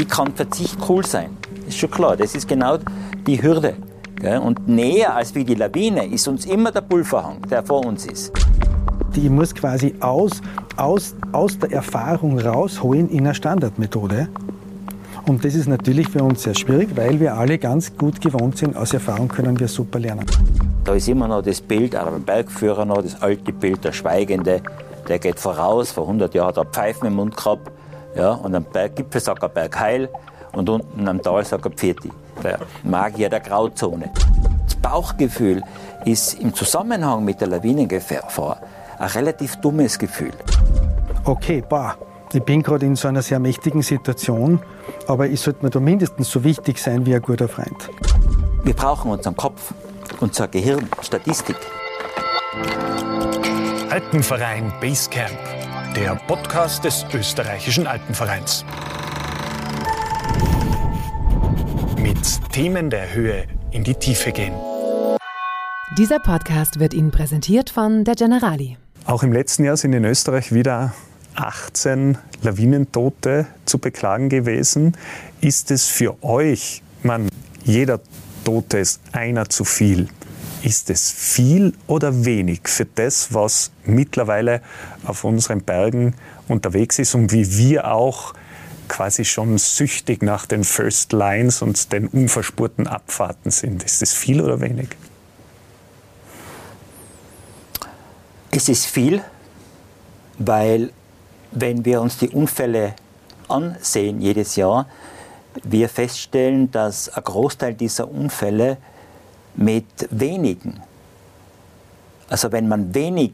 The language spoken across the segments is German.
Wie kann Verzicht cool sein? Ist schon klar, das ist genau die Hürde. Und näher als wie die Lawine ist uns immer der Pulverhang, der vor uns ist. Die muss quasi aus, aus, aus der Erfahrung rausholen in einer Standardmethode. Und das ist natürlich für uns sehr schwierig, weil wir alle ganz gut gewohnt sind, aus Erfahrung können wir super lernen. Da ist immer noch das Bild, auch beim Bergführer noch, das alte Bild, der Schweigende, der geht voraus, vor 100 Jahren hat er Pfeifen im Mund gehabt, ja, und am Berggipfel sagt er Bergheil und unten am Tal sagt er Pfirti, der Magier der Grauzone. Das Bauchgefühl ist im Zusammenhang mit der Lawinengefahr ein relativ dummes Gefühl. Okay, bah, ich bin gerade in so einer sehr mächtigen Situation, aber ich sollte mir da mindestens so wichtig sein wie ein guter Freund. Wir brauchen unseren Kopf, unser Gehirn, Statistik. Alpenverein Basecamp, der Podcast des österreichischen Alpenvereins. Mit Themen der Höhe in die Tiefe gehen. Dieser Podcast wird Ihnen präsentiert von der Generali. Auch im letzten Jahr sind in Österreich wieder 18 Lawinentote zu beklagen gewesen. Ist es für euch, man, jeder Tote ist einer zu viel. Ist es viel oder wenig für das, was mittlerweile auf unseren Bergen unterwegs ist und wie wir auch quasi schon süchtig nach den First Lines und den unverspurten Abfahrten sind? Ist es viel oder wenig? Es ist viel, weil wenn wir uns die Unfälle ansehen jedes Jahr, wir feststellen, dass ein Großteil dieser Unfälle mit wenigen, also wenn man wenig,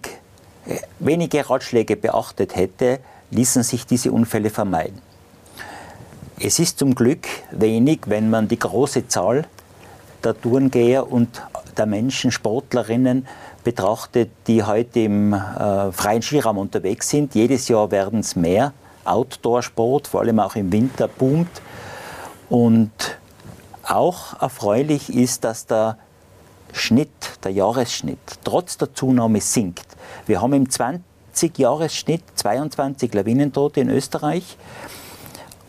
wenige Ratschläge beachtet hätte, ließen sich diese Unfälle vermeiden. Es ist zum Glück wenig, wenn man die große Zahl der Tourengeher und der Menschen, Sportlerinnen betrachtet, die heute im äh, freien Skiraum unterwegs sind. Jedes Jahr werden es mehr. Outdoor-Sport, vor allem auch im Winter, boomt. Und auch erfreulich ist, dass der Schnitt, der Jahresschnitt, trotz der Zunahme sinkt. Wir haben im 20-Jahresschnitt 22 Lawinentote in Österreich.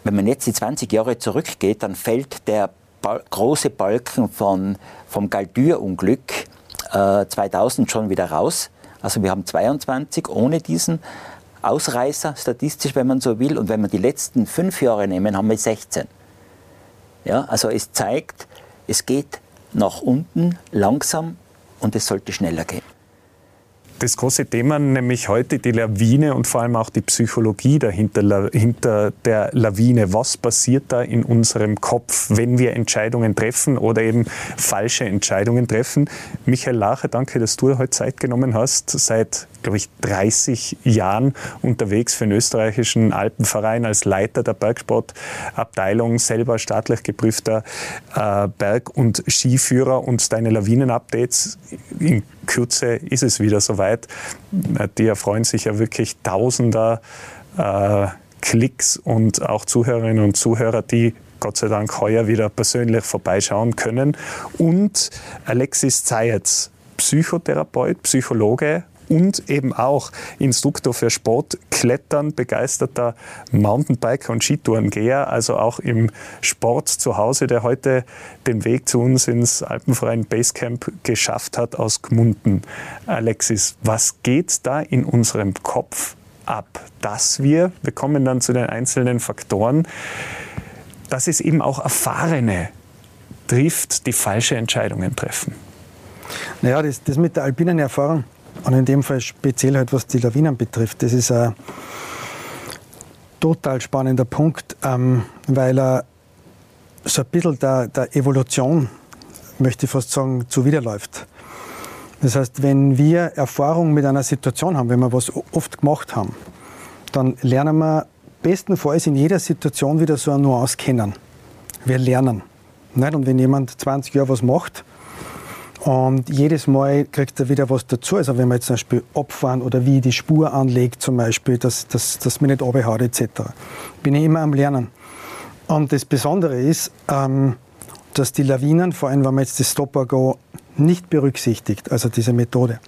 Wenn man jetzt die 20 Jahre zurückgeht, dann fällt der große Balken von, vom Galtür-Unglück äh, 2000 schon wieder raus. Also wir haben 22 ohne diesen Ausreißer, statistisch, wenn man so will. Und wenn wir die letzten fünf Jahre nehmen, haben wir 16. Ja, also es zeigt, es geht nach unten langsam und es sollte schneller gehen das große Thema, nämlich heute die Lawine und vor allem auch die Psychologie dahinter hinter der Lawine. Was passiert da in unserem Kopf, wenn wir Entscheidungen treffen oder eben falsche Entscheidungen treffen? Michael Lache, danke, dass du heute Zeit genommen hast. Seit, glaube ich, 30 Jahren unterwegs für den österreichischen Alpenverein als Leiter der Bergsportabteilung, selber staatlich geprüfter äh, Berg- und Skiführer und deine Lawinen-Updates in Kürze ist es wieder soweit. Die erfreuen sich ja wirklich tausender äh, Klicks und auch Zuhörerinnen und Zuhörer, die Gott sei Dank heuer wieder persönlich vorbeischauen können. Und Alexis Zayetz, Psychotherapeut, Psychologe und eben auch Instruktor für Sport, Klettern, begeisterter Mountainbiker und Skitourengeher, also auch im Sport zu Hause, der heute den Weg zu uns ins Alpenverein Basecamp geschafft hat aus Gmunden. Alexis, was geht da in unserem Kopf ab, dass wir, wir kommen dann zu den einzelnen Faktoren, dass es eben auch Erfahrene trifft, die falsche Entscheidungen treffen? Naja, das, das mit der alpinen Erfahrung, und in dem Fall speziell halt, was die Lawinen betrifft, das ist ein total spannender Punkt, ähm, weil er so ein bisschen der, der Evolution, möchte ich fast sagen, zuwiderläuft. Das heißt, wenn wir Erfahrung mit einer Situation haben, wenn wir was oft gemacht haben, dann lernen wir bestenfalls in jeder Situation wieder so eine Nuance kennen. Wir lernen. Und wenn jemand 20 Jahre was macht, und jedes Mal kriegt er wieder was dazu. Also wenn man jetzt zum Beispiel abfahren oder wie die Spur anlegt zum Beispiel, dass, dass, dass man nicht runterhaut etc. Bin ich immer am Lernen. Und das Besondere ist, ähm, dass die Lawinen, vor allem wenn man jetzt das Stop-Go nicht berücksichtigt, also diese Methode,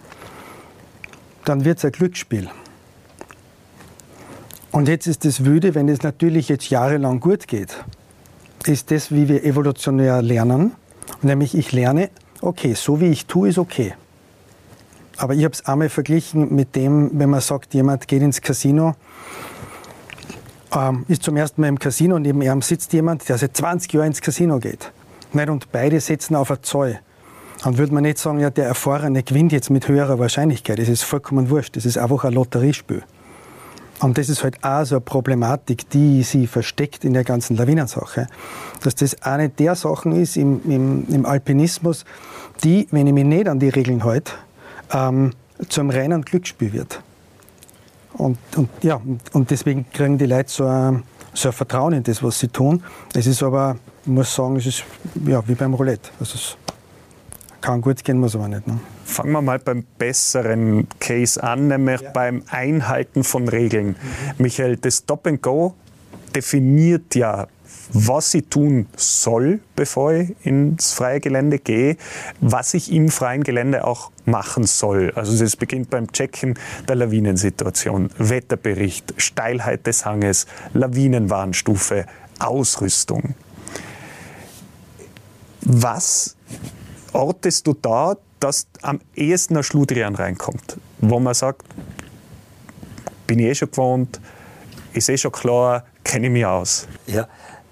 dann wird es ein Glücksspiel. Und jetzt ist das Wüde, wenn es natürlich jetzt jahrelang gut geht, ist das, wie wir evolutionär lernen. Nämlich ich lerne, okay, so wie ich tue, ist okay. Aber ich habe es einmal verglichen mit dem, wenn man sagt, jemand geht ins Casino, ähm, ist zum ersten Mal im Casino, neben ihm sitzt jemand, der seit 20 Jahren ins Casino geht. Nicht? Und beide setzen auf ein Zoll. Dann würde man nicht sagen, ja, der Erfahrene gewinnt jetzt mit höherer Wahrscheinlichkeit. Das ist vollkommen wurscht. Das ist einfach ein Lotteriespiel. Und das ist halt auch so eine Problematik, die sie versteckt in der ganzen Lawinensache. Dass das eine der Sachen ist im, im, im Alpinismus, die, wenn ich mich nicht an die Regeln halte, ähm, zum reinen Glücksspiel wird. Und, und, ja, und deswegen kriegen die Leute so ein, so ein Vertrauen in das, was sie tun. Es ist aber, ich muss sagen, es ist ja, wie beim Roulette. Also es kann gut gehen, muss aber nicht. Ne? Fangen wir mal beim besseren Case an, nämlich ja. beim Einhalten von Regeln. Mhm. Michael, das Stop and Go definiert ja was ich tun soll, bevor ich ins freie Gelände gehe, was ich im freien Gelände auch machen soll. Also es beginnt beim Checken der Lawinensituation, Wetterbericht, Steilheit des Hanges, Lawinenwarnstufe, Ausrüstung. Was ortest du da, dass am ehesten ein Schludrian reinkommt, wo man sagt, bin ich eh schon gewohnt, ist eh schon klar, kenne ich mich aus? Ja,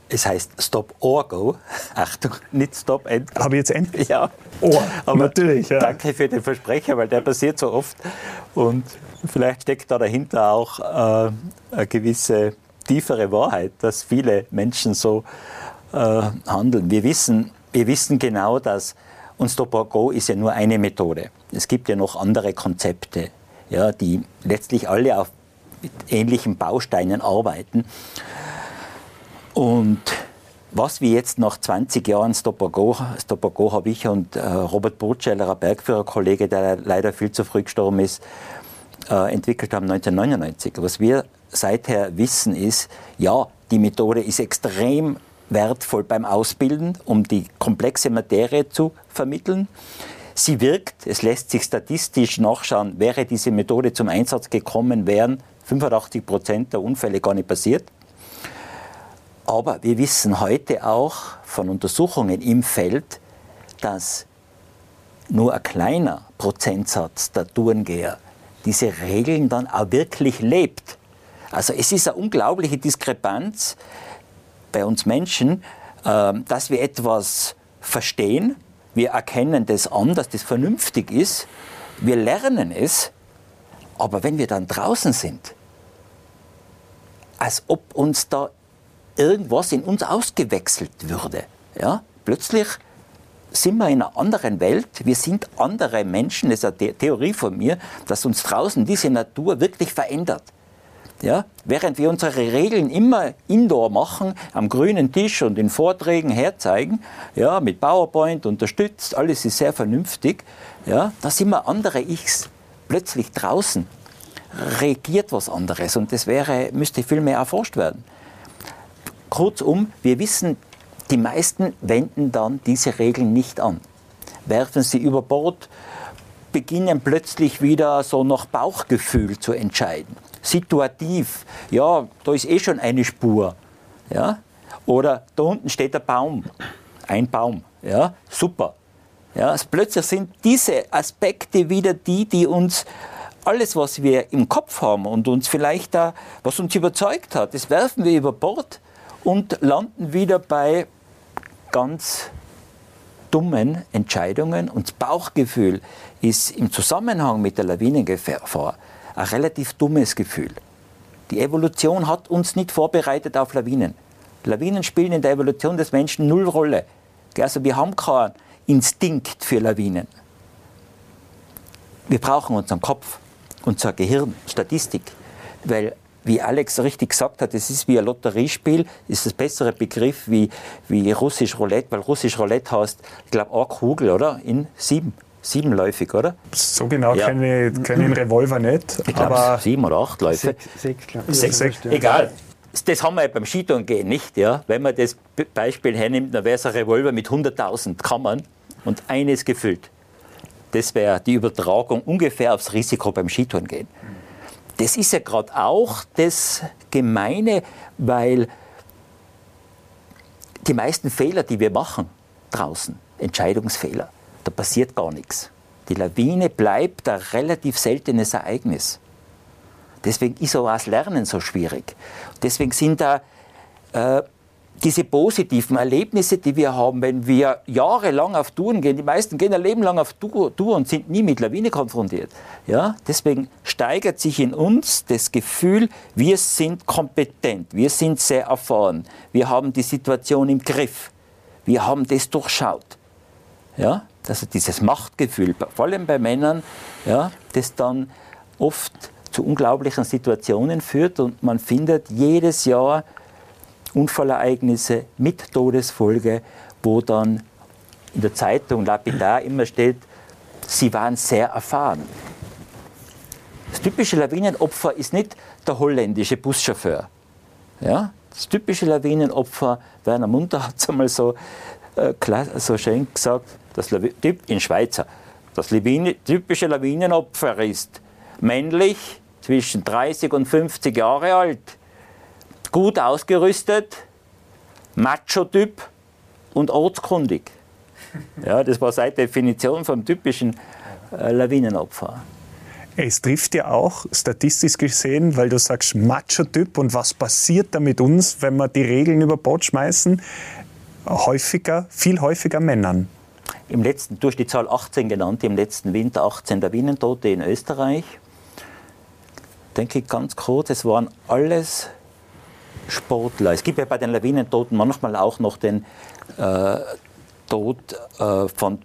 es heißt Stop or Go. Achtung, nicht Stop and Go. Habe ich jetzt endlich? Ja. Oh, Aber natürlich. Ja. Danke für den Versprecher, weil der passiert so oft. Und vielleicht steckt da dahinter auch äh, eine gewisse tiefere Wahrheit, dass viele Menschen so äh, handeln. Wir wissen, wir wissen genau, dass und Stop or Go ist ja nur eine Methode. Es gibt ja noch andere Konzepte, ja, die letztlich alle auf ähnlichen Bausteinen arbeiten. Und was wir jetzt nach 20 Jahren Stop Go, Stop habe ich und äh, Robert Burtscheller, ein Bergführerkollege, der leider viel zu früh gestorben ist, äh, entwickelt haben 1999. Was wir seither wissen ist, ja, die Methode ist extrem wertvoll beim Ausbilden, um die komplexe Materie zu vermitteln. Sie wirkt, es lässt sich statistisch nachschauen, wäre diese Methode zum Einsatz gekommen, wären 85 Prozent der Unfälle gar nicht passiert. Aber wir wissen heute auch von Untersuchungen im Feld, dass nur ein kleiner Prozentsatz der Tourengeher diese Regeln dann auch wirklich lebt. Also es ist eine unglaubliche Diskrepanz bei uns Menschen, ähm, dass wir etwas verstehen, wir erkennen das an, dass das vernünftig ist, wir lernen es, aber wenn wir dann draußen sind, als ob uns da irgendwas in uns ausgewechselt würde. Ja? Plötzlich sind wir in einer anderen Welt, wir sind andere Menschen, das ist eine Theorie von mir, dass uns draußen diese Natur wirklich verändert. Ja? Während wir unsere Regeln immer indoor machen, am grünen Tisch und in Vorträgen herzeigen, ja, mit PowerPoint unterstützt, alles ist sehr vernünftig, ja, da sind wir andere Ichs. Plötzlich draußen regiert was anderes und das wäre, müsste viel mehr erforscht werden. Kurzum, wir wissen, die meisten wenden dann diese Regeln nicht an, werfen sie über Bord, beginnen plötzlich wieder so nach Bauchgefühl zu entscheiden. Situativ, ja, da ist eh schon eine Spur. Ja? Oder da unten steht der Baum, ein Baum, ja, super. Ja, also plötzlich sind diese Aspekte wieder die, die uns alles, was wir im Kopf haben und uns vielleicht da, was uns überzeugt hat, das werfen wir über Bord und landen wieder bei ganz dummen Entscheidungen. Und das Bauchgefühl ist im Zusammenhang mit der Lawinengefahr ein relativ dummes Gefühl. Die Evolution hat uns nicht vorbereitet auf Lawinen. Lawinen spielen in der Evolution des Menschen null Rolle. Also wir haben keinen Instinkt für Lawinen. Wir brauchen unseren Kopf, unser Gehirn, Statistik, weil wie Alex richtig gesagt hat, es ist wie ein Lotteriespiel, ist das bessere Begriff wie, wie russisch Roulette, weil russisch Roulette heißt, ich glaube, eine Kugel, oder? In sieben. Siebenläufig, oder? So genau ja. kenne ich, kenn ich den Revolver nicht. Ich glaube, sieben oder acht Läufe. Sechs, glaube ich. Sechs, sechs, egal. Das haben wir ja beim Skitouren nicht. Ja? Wenn man das Beispiel hernimmt, dann wäre es ein Revolver mit 100.000 Kammern und eines gefüllt. Das wäre die Übertragung ungefähr aufs Risiko beim Skitouren gehen. Das ist ja gerade auch das Gemeine, weil die meisten Fehler, die wir machen draußen, Entscheidungsfehler, da passiert gar nichts. Die Lawine bleibt ein relativ seltenes Ereignis. Deswegen ist auch das Lernen so schwierig. Deswegen sind da äh, diese positiven Erlebnisse, die wir haben, wenn wir jahrelang auf Touren gehen, die meisten gehen ein Leben lang auf Tour, und sind nie mit Lawine konfrontiert. Ja? Deswegen steigert sich in uns das Gefühl, wir sind kompetent, wir sind sehr erfahren, wir haben die Situation im Griff, wir haben das durchschaut. Ja? Also dieses Machtgefühl, vor allem bei Männern, ja, das dann oft zu unglaublichen Situationen führt und man findet jedes Jahr Unfallereignisse mit Todesfolge, wo dann in der Zeitung lapidar immer steht, sie waren sehr erfahren. Das typische Lawinenopfer ist nicht der holländische Buschauffeur. Ja? Das typische Lawinenopfer, Werner Munter hat es einmal so, äh, so schön gesagt, das in Schweizer, das typische Lawinenopfer ist männlich, zwischen 30 und 50 Jahre alt, gut ausgerüstet, Macho-Typ und ortskundig. Ja, das war seit Definition vom typischen äh, Lawinenopfer. Es trifft ja auch statistisch gesehen, weil du sagst Macho-Typ und was passiert da mit uns, wenn wir die Regeln über Bord schmeißen? Häufiger, viel häufiger Männern. Im letzten, du hast die Zahl 18 genannt, im letzten Winter 18 Lawinentote in Österreich. Denke ich ganz kurz, es waren alles Sportler. Es gibt ja bei den Lawinentoten manchmal auch noch den äh, Tod äh, von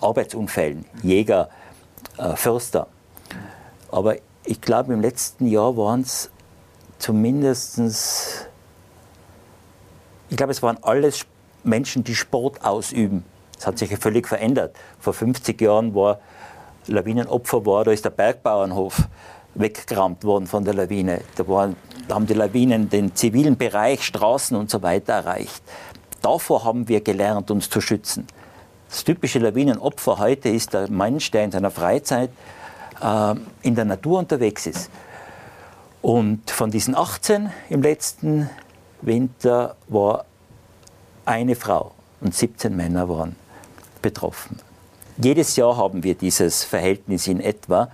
Arbeitsunfällen, Jäger, äh, Förster. Aber ich glaube, im letzten Jahr waren es zumindest, ich glaube, es waren alles Menschen, die Sport ausüben. Das hat sich ja völlig verändert. Vor 50 Jahren war Lawinenopfer war, da ist der Bergbauernhof weggerammt worden von der Lawine. Da, waren, da haben die Lawinen den zivilen Bereich, Straßen und so weiter erreicht. Davor haben wir gelernt, uns zu schützen. Das typische Lawinenopfer heute ist der Mensch, der in seiner Freizeit äh, in der Natur unterwegs ist. Und von diesen 18 im letzten Winter war eine Frau und 17 Männer waren betroffen. Jedes Jahr haben wir dieses Verhältnis in etwa.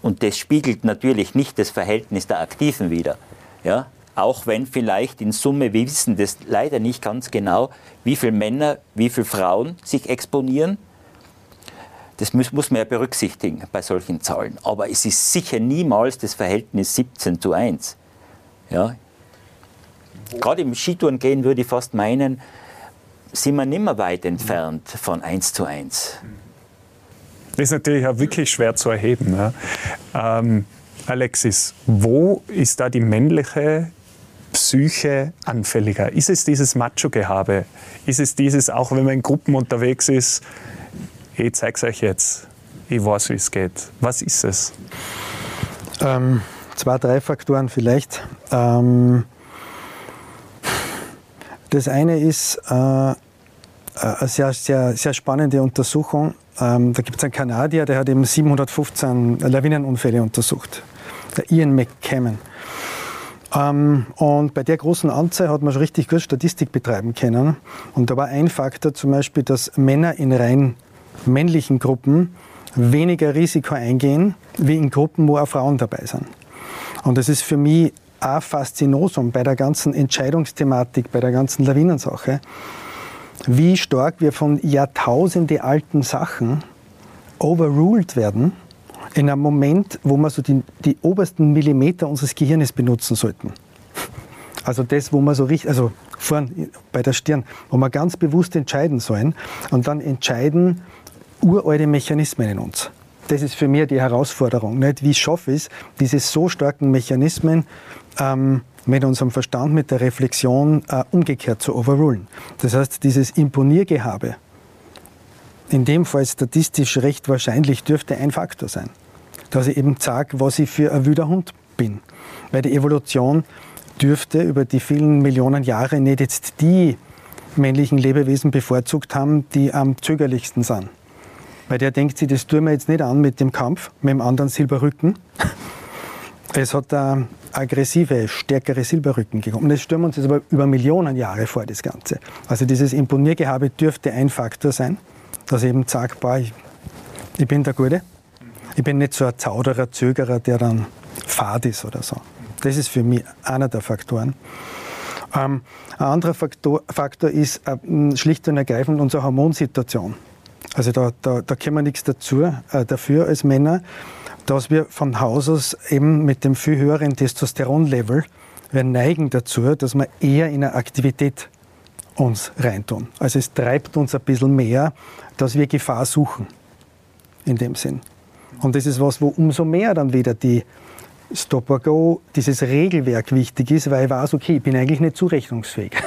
Und das spiegelt natürlich nicht das Verhältnis der Aktiven wider. Ja? Auch wenn vielleicht in Summe, wir wissen das leider nicht ganz genau, wie viele Männer, wie viele Frauen sich exponieren. Das muss, muss man ja berücksichtigen bei solchen Zahlen. Aber es ist sicher niemals das Verhältnis 17 zu 1. Ja? Gerade im Skitouren gehen würde ich fast meinen, sind wir nicht mehr weit entfernt von 1 zu 1. Das ist natürlich auch wirklich schwer zu erheben. Ja. Ähm, Alexis, wo ist da die männliche Psyche anfälliger? Ist es dieses Macho-Gehabe? Ist es dieses, auch wenn man in Gruppen unterwegs ist, ich zeig's euch jetzt, ich weiß, wie es geht. Was ist es? Ähm, zwei, drei Faktoren vielleicht. Ähm, das eine ist äh, eine sehr, sehr, sehr spannende Untersuchung ähm, da gibt es einen Kanadier, der hat eben 715 Lawinenunfälle untersucht. Der Ian McCammon. Ähm, und bei der großen Anzahl hat man schon richtig gut Statistik betreiben können. Und da war ein Faktor zum Beispiel, dass Männer in rein männlichen Gruppen weniger Risiko eingehen, wie in Gruppen, wo auch Frauen dabei sind. Und das ist für mich ein Faszinosum bei der ganzen Entscheidungsthematik, bei der ganzen Lawinensache, wie stark wir von Jahrtausende alten Sachen overruled werden in einem Moment, wo wir so die, die obersten Millimeter unseres Gehirnes benutzen sollten. Also das, wo wir so richtig, also vorn bei der Stirn, wo wir ganz bewusst entscheiden sollen und dann entscheiden uralte Mechanismen in uns. Das ist für mich die Herausforderung. Nicht? Wie schaffe ich es, diese so starken Mechanismen ähm, mit unserem Verstand, mit der Reflexion äh, umgekehrt zu overrulen. Das heißt, dieses Imponiergehabe, in dem Fall statistisch recht wahrscheinlich dürfte ein Faktor sein, dass ich eben sage, was ich für ein wilder Hund bin. Weil die Evolution dürfte über die vielen Millionen Jahre nicht jetzt die männlichen Lebewesen bevorzugt haben, die am zögerlichsten sind. Weil der denkt sich, das tun wir jetzt nicht an mit dem Kampf, mit dem anderen Silberrücken. Es hat da aggressive, stärkere Silberrücken gekommen. Und das stellen wir uns jetzt aber über Millionen Jahre vor, das Ganze. Also dieses Imponiergehabe dürfte ein Faktor sein, dass eben sagt, boah, ich, ich bin der Gute. Ich bin nicht so ein Zauderer, Zögerer, der dann fad ist oder so. Das ist für mich einer der Faktoren. Ähm, ein anderer Faktor, Faktor ist äh, schlicht und ergreifend unsere Hormonsituation. Also da, da, da können wir nichts dazu, äh, dafür als Männer, dass wir von Haus aus eben mit dem viel höheren Testosteronlevel, wir neigen dazu, dass wir eher in eine Aktivität uns reintun. Also es treibt uns ein bisschen mehr, dass wir Gefahr suchen, in dem Sinn. Und das ist was, wo umso mehr dann wieder die Stop-or-Go, dieses Regelwerk wichtig ist, weil ich weiß, okay, ich bin eigentlich nicht zurechnungsfähig.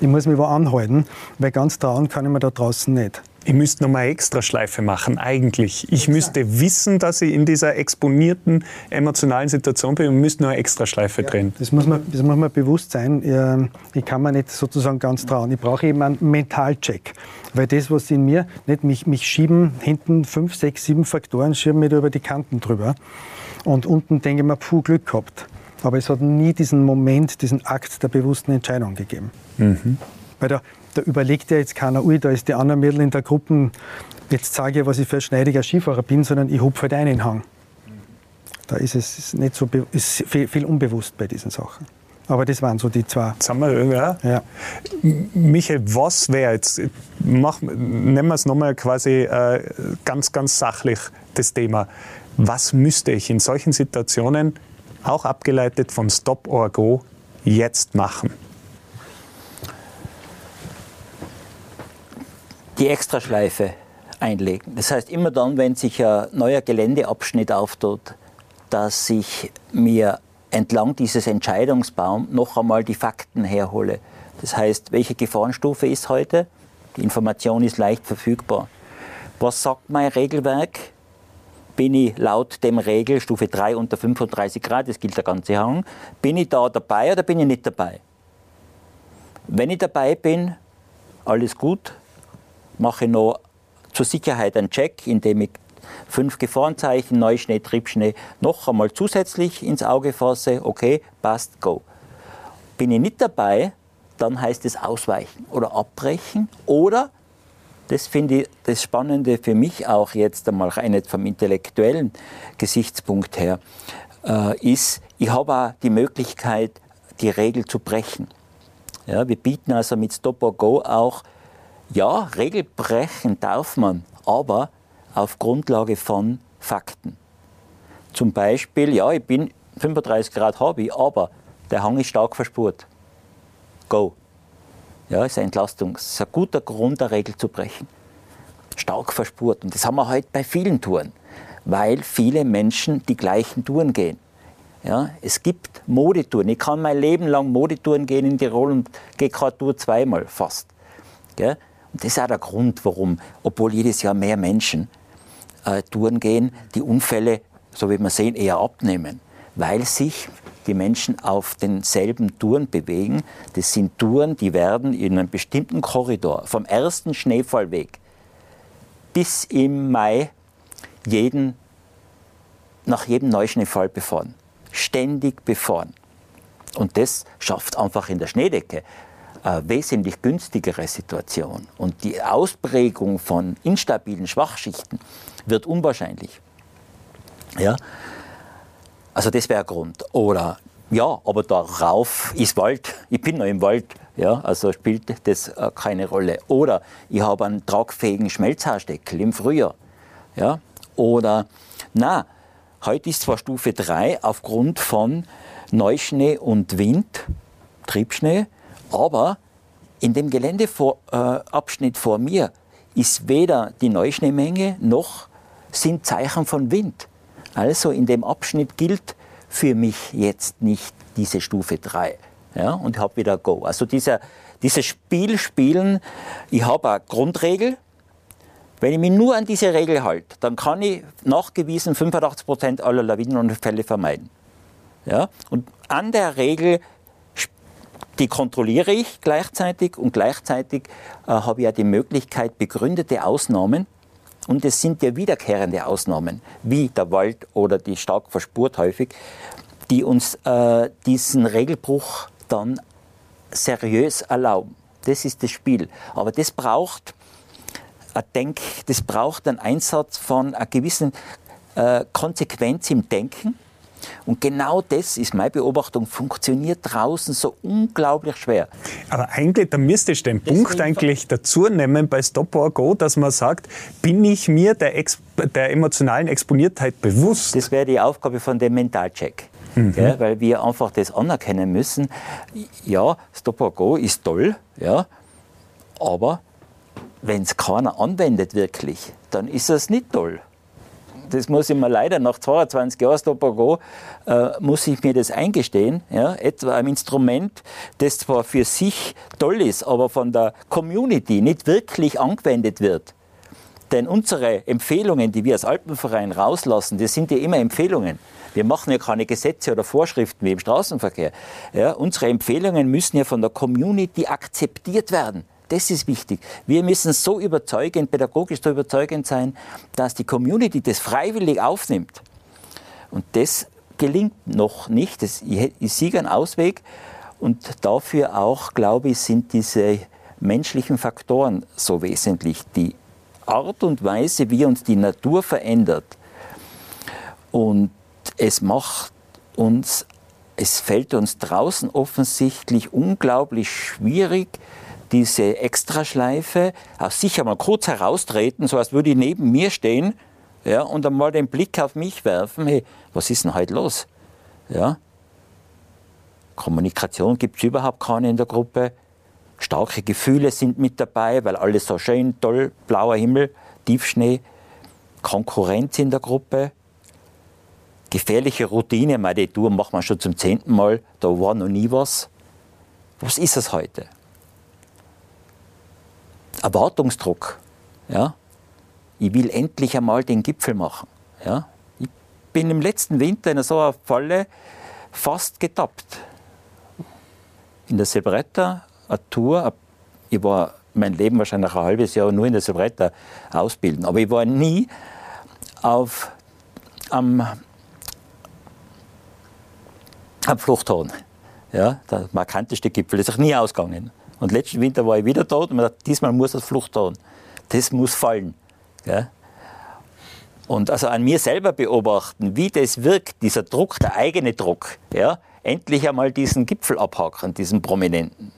Ich muss mich wo anhalten, weil ganz trauen kann ich mir da draußen nicht. Ich müsste noch mal eine Extraschleife machen, eigentlich. Ich müsste wissen, dass ich in dieser exponierten emotionalen Situation bin und müsste noch eine Extraschleife ja, drehen. Das muss, man, das muss man bewusst sein. Ich kann mir nicht sozusagen ganz trauen. Ich brauche eben einen Mentalcheck. Weil das, was in mir, nicht mich, mich schieben, hinten fünf, sechs, sieben Faktoren schieben mir da über die Kanten drüber. Und unten denke ich mir, puh, Glück gehabt. Aber es hat nie diesen Moment, diesen Akt der bewussten Entscheidung gegeben. Mhm. Weil da, da überlegt ja jetzt keiner, ui, da ist die andere Mädel in der Gruppe, jetzt sage ich, was ich für ein schneidiger Skifahrer bin, sondern ich hupfe halt einen Hang. Da ist es nicht so, ist viel, viel unbewusst bei diesen Sachen. Aber das waren so die zwei. Jetzt haben wir, ja. ja. Michael, was wäre jetzt, mach, nehmen wir es nochmal quasi äh, ganz, ganz sachlich, das Thema. Was müsste ich in solchen Situationen, auch abgeleitet von Stop or Go, jetzt machen? Die Extraschleife einlegen. Das heißt, immer dann, wenn sich ein neuer Geländeabschnitt auftut, dass ich mir entlang dieses Entscheidungsbaums noch einmal die Fakten herhole. Das heißt, welche Gefahrenstufe ist heute? Die Information ist leicht verfügbar. Was sagt mein Regelwerk? Bin ich laut dem Regel Stufe 3 unter 35 Grad, das gilt der ganze Hang, bin ich da dabei oder bin ich nicht dabei? Wenn ich dabei bin, alles gut, mache noch zur Sicherheit einen Check, indem ich fünf Gefahrenzeichen, Neuschnee, Triebschnee, noch einmal zusätzlich ins Auge fasse. Okay, passt, go. Bin ich nicht dabei, dann heißt es ausweichen oder abbrechen oder, das finde ich das Spannende für mich auch jetzt einmal rein vom intellektuellen Gesichtspunkt her, äh, ist, ich habe auch die Möglichkeit, die Regel zu brechen. Ja, wir bieten also mit Stop or Go auch ja, Regel brechen darf man, aber auf Grundlage von Fakten. Zum Beispiel, ja, ich bin 35 Grad ich, aber der Hang ist stark verspurt. Go. Ja, ist eine Entlastung. Das ist ein guter Grund, eine Regel zu brechen. Stark verspurt. Und das haben wir heute bei vielen Touren, weil viele Menschen die gleichen Touren gehen. Ja, es gibt Modetouren. Ich kann mein Leben lang Modetouren gehen in Tirol und gehe gerade Tour zweimal fast. Gell? Das ist auch der Grund, warum, obwohl jedes Jahr mehr Menschen äh, Touren gehen, die Unfälle, so wie wir sehen, eher abnehmen. Weil sich die Menschen auf denselben Touren bewegen. Das sind Touren, die werden in einem bestimmten Korridor vom ersten Schneefallweg bis im Mai jeden, nach jedem Neuschneefall befahren. Ständig befahren. Und das schafft einfach in der Schneedecke äh, wesentlich günstigere Situation. Und die Ausprägung von instabilen Schwachschichten wird unwahrscheinlich. Ja? Also das wäre ein Grund. Oder ja, aber darauf ist Wald, ich bin noch im Wald, ja, also spielt das äh, keine Rolle. Oder ich habe einen tragfähigen Schmelzhaardeckel im Frühjahr. Ja? Oder na, heute ist zwar Stufe 3 aufgrund von Neuschnee und Wind, Triebschnee, aber in dem Geländeabschnitt vor mir ist weder die Neuschneemenge noch sind Zeichen von Wind. Also in dem Abschnitt gilt für mich jetzt nicht diese Stufe 3. Ja, und ich habe wieder Go. Also dieser, dieses Spiel spielen, ich habe eine Grundregel. Wenn ich mich nur an diese Regel halte, dann kann ich nachgewiesen 85% aller Lawinenunfälle vermeiden. Ja, und an der Regel die kontrolliere ich gleichzeitig und gleichzeitig äh, habe ich ja die Möglichkeit, begründete Ausnahmen, und es sind ja wiederkehrende Ausnahmen, wie der Wald oder die stark verspurt häufig, die uns äh, diesen Regelbruch dann seriös erlauben. Das ist das Spiel. Aber das braucht, Denk, das braucht einen Einsatz von einer gewissen äh, Konsequenz im Denken. Und genau das ist meine Beobachtung, funktioniert draußen so unglaublich schwer. Aber eigentlich, da müsstest du den Deswegen Punkt eigentlich dazu nehmen bei Stop or Go, dass man sagt, bin ich mir der, Ex der emotionalen Exponiertheit bewusst? Das wäre die Aufgabe von dem Mentalcheck. Mhm. Ja, weil wir einfach das anerkennen müssen. Ja, Stop or Go ist toll, ja, aber wenn es keiner anwendet wirklich, dann ist es nicht toll. Das muss ich mir leider nach 22 Jahren Stop or Go, äh, muss ich mir das eingestehen. Ja, etwa ein Instrument, das zwar für sich toll ist, aber von der Community nicht wirklich angewendet wird. Denn unsere Empfehlungen, die wir als Alpenverein rauslassen, das sind ja immer Empfehlungen. Wir machen ja keine Gesetze oder Vorschriften wie im Straßenverkehr. Ja, unsere Empfehlungen müssen ja von der Community akzeptiert werden. Das ist wichtig. Wir müssen so überzeugend, pädagogisch so überzeugend sein, dass die Community das freiwillig aufnimmt. Und das gelingt noch nicht. Das, ich sehe einen Ausweg. Und dafür auch, glaube ich, sind diese menschlichen Faktoren so wesentlich. Die Art und Weise, wie uns die Natur verändert. Und es macht uns, es fällt uns draußen offensichtlich unglaublich schwierig, diese Extraschleife aus sich einmal kurz heraustreten, so als würde ich neben mir stehen ja, und einmal den Blick auf mich werfen. Hey, was ist denn heute los? Ja? Kommunikation gibt es überhaupt keine in der Gruppe. Starke Gefühle sind mit dabei, weil alles so schön, toll, blauer Himmel, Tiefschnee. Konkurrenz in der Gruppe. Gefährliche Routine, meine Tour machen wir schon zum zehnten Mal, da war noch nie was. Was ist es heute? Erwartungsdruck. Ja? Ich will endlich einmal den Gipfel machen. Ja? Ich bin im letzten Winter in so einer Falle fast getappt. In der Silbretta, eine Tour, ich war mein Leben wahrscheinlich ein halbes Jahr nur in der Silbretta ausbilden, aber ich war nie auf, am, am Fluchthorn. Ja, der markanteste Gipfel, ist auch nie ausgegangen. Und letzten Winter war ich wieder dort und mir dachte, diesmal muss das Fluchthorn. Das muss fallen. Ja? Und also an mir selber beobachten, wie das wirkt, dieser Druck, der eigene Druck. Ja? Endlich einmal diesen Gipfel abhaken, diesen Prominenten.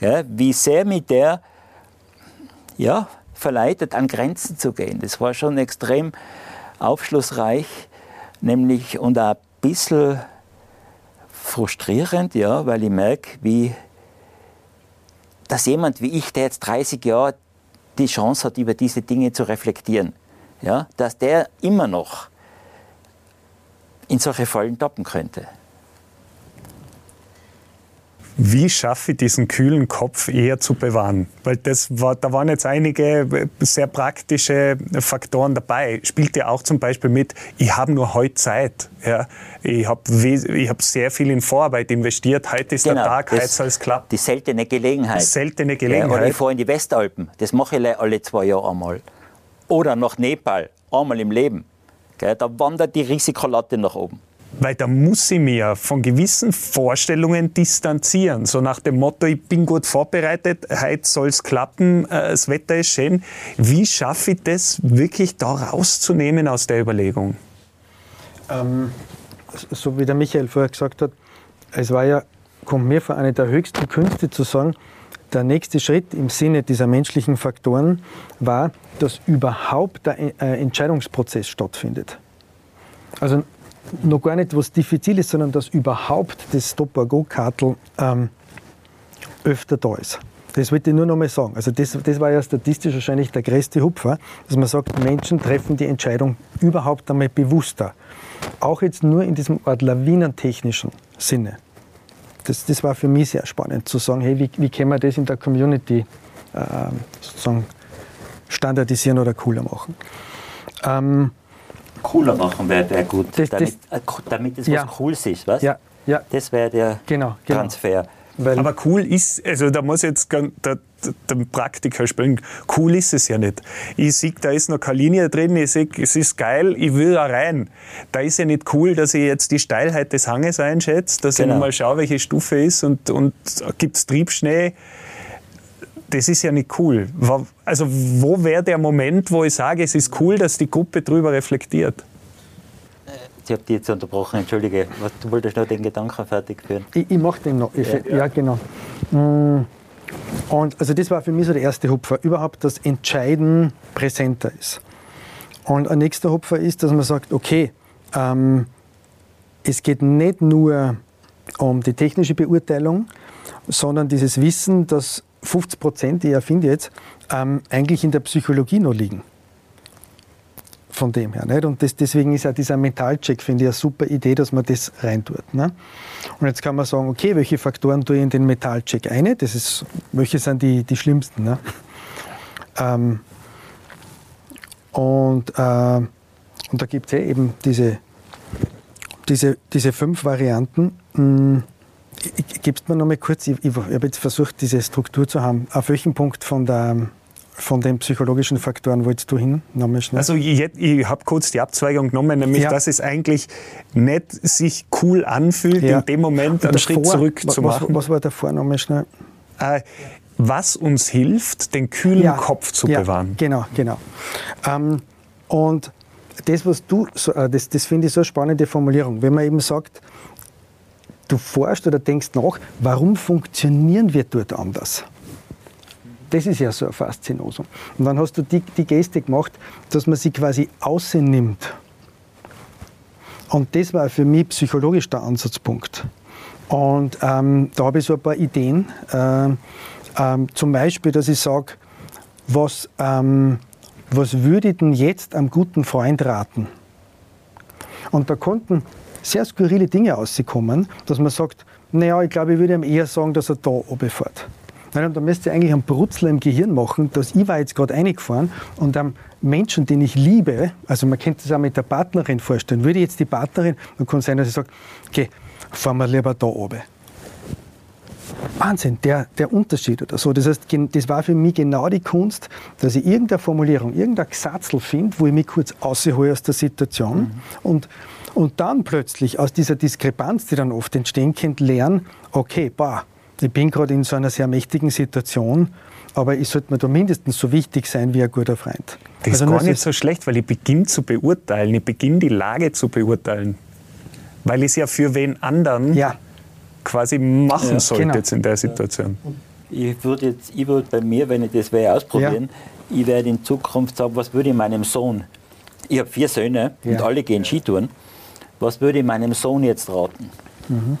Ja? Wie sehr mit der ja, verleitet, an Grenzen zu gehen. Das war schon extrem aufschlussreich, nämlich und auch ein bisschen frustrierend, ja, weil ich merke, wie dass jemand wie ich, der jetzt 30 Jahre die Chance hat, über diese Dinge zu reflektieren, ja, dass der immer noch in solche Fallen tappen könnte. Wie schaffe ich diesen kühlen Kopf eher zu bewahren? Weil das war, da waren jetzt einige sehr praktische Faktoren dabei. Spielt ja auch zum Beispiel mit, ich habe nur heute Zeit. Ja? Ich habe ich hab sehr viel in Vorarbeit investiert. Heute ist genau, der Tag, heute soll es klappen. Die seltene Gelegenheit. Die seltene Gelegenheit. Ja, oder ich fahre in die Westalpen. Das mache ich alle zwei Jahre einmal. Oder nach Nepal, einmal im Leben. Da wandert die Risikolatte nach oben. Weil da muss ich mir von gewissen Vorstellungen distanzieren. So nach dem Motto, ich bin gut vorbereitet, heute soll es klappen, äh, das Wetter ist schön. Wie schaffe ich das wirklich da rauszunehmen aus der Überlegung? Ähm, so wie der Michael vorher gesagt hat, es war ja, kommt mir vor, eine der höchsten Künste zu sagen, der nächste Schritt im Sinne dieser menschlichen Faktoren war, dass überhaupt der äh, Entscheidungsprozess stattfindet. Also noch gar nicht was diffizil ist, sondern dass überhaupt das Stop-Go-Kartel ähm, öfter da ist. Das wollte ich nur noch mal sagen. Also das, das war ja statistisch wahrscheinlich der größte Hupfer, dass man sagt, Menschen treffen die Entscheidung überhaupt einmal bewusster. Auch jetzt nur in diesem Art lawinentechnischen Sinne. Das, das war für mich sehr spannend zu sagen, hey, wie, wie können wir das in der Community äh, sozusagen standardisieren oder cooler machen. Ähm, cooler machen wäre der gut, das, damit, das, äh, damit es ja. was Cooles ist, was? Ja, ja. Das wäre der genau, genau. Transfer. Weil Aber cool ist, also da muss jetzt, den Praktiker spielen. Cool ist es ja nicht. Ich sehe, da ist noch keine Linie drin, ich sehe, es ist geil, ich will da rein. Da ist ja nicht cool, dass ich jetzt die Steilheit des Hanges einschätze, dass genau. ich mal schaue, welche Stufe ist und, und gibt es Triebschnee das ist ja nicht cool. Also wo wäre der Moment, wo ich sage, es ist cool, dass die Gruppe darüber reflektiert? Ich habe dich jetzt unterbrochen, entschuldige. Du wolltest noch den Gedanken fertig führen. Ich, ich mache den noch. Ich, ja, ja. ja, genau. Mm. Und also das war für mich so der erste Hupfer, überhaupt das Entscheiden präsenter ist. Und ein nächster Hupfer ist, dass man sagt, okay, ähm, es geht nicht nur um die technische Beurteilung, sondern dieses Wissen, dass 50 Prozent, die ich erfinde jetzt, ähm, eigentlich in der Psychologie noch liegen von dem her. Nicht? Und das, deswegen ist ja dieser Mentalcheck, finde ich, eine super Idee, dass man das reintut. Ne? Und jetzt kann man sagen, okay, welche Faktoren tue ich in den Mentalcheck ein? Das ist, welche sind die, die schlimmsten? Ne? Ähm, und, äh, und da gibt es ja eben diese, diese, diese fünf Varianten. Hm, Gibst mir noch mal kurz, ich, ich habe jetzt versucht, diese Struktur zu haben. Auf welchem Punkt von der von den psychologischen Faktoren wolltest du hin? Also ich, ich habe kurz die Abzweigung genommen, nämlich ja. dass es eigentlich nicht sich cool anfühlt, ja. in dem Moment einen Schritt zurück was, zu machen. Was war davor nochmal schnell? Äh, was uns hilft, den kühlen ja. Kopf zu bewahren. Genau, genau. Ähm, und das, was du, äh, das, das finde ich so eine spannende Formulierung, wenn man eben sagt, du forschst oder denkst nach, warum funktionieren wir dort anders? Das ist ja so ein Faszinosum. Und dann hast du die, die Geste gemacht, dass man sie quasi außen nimmt. Und das war für mich psychologisch der Ansatzpunkt. Und ähm, da habe ich so ein paar Ideen. Äh, ähm, zum Beispiel, dass ich sage, was, ähm, was würde ich denn jetzt einem guten Freund raten? Und da konnten sehr skurrile Dinge rauskommen, dass man sagt, naja, ich glaube, ich würde ihm eher sagen, dass er da oben fährt. Nein, da müsste ich eigentlich einen Brutzler im Gehirn machen, dass ich war jetzt gerade eingefahren und einem Menschen, den ich liebe, also man könnte das auch mit der Partnerin vorstellen, würde jetzt die Partnerin, dann kann es sein, dass ich sage, okay, fahren wir lieber da oben. Wahnsinn, der, der Unterschied oder so. Das heißt, das war für mich genau die Kunst, dass ich irgendeine Formulierung, irgendein Gesatzel finde, wo ich mich kurz aushole aus der Situation mhm. und, und dann plötzlich aus dieser Diskrepanz, die dann oft entstehen könnte, lernen, okay, bah, ich bin gerade in so einer sehr mächtigen Situation, aber ich sollte mir da mindestens so wichtig sein wie ein guter Freund. Das also ist gar nicht so schlecht, weil ich beginne zu beurteilen, ich beginne die Lage zu beurteilen, weil ich es ja für wen anderen ja. quasi machen ja, sollte genau. jetzt in der Situation. Ich würde jetzt, ich würde bei mir, wenn ich das wäre, ausprobieren, ja. ich werde in Zukunft sagen, was würde ich meinem Sohn, ich habe vier Söhne und alle gehen Skitouren, was würde ich meinem Sohn jetzt raten? Mhm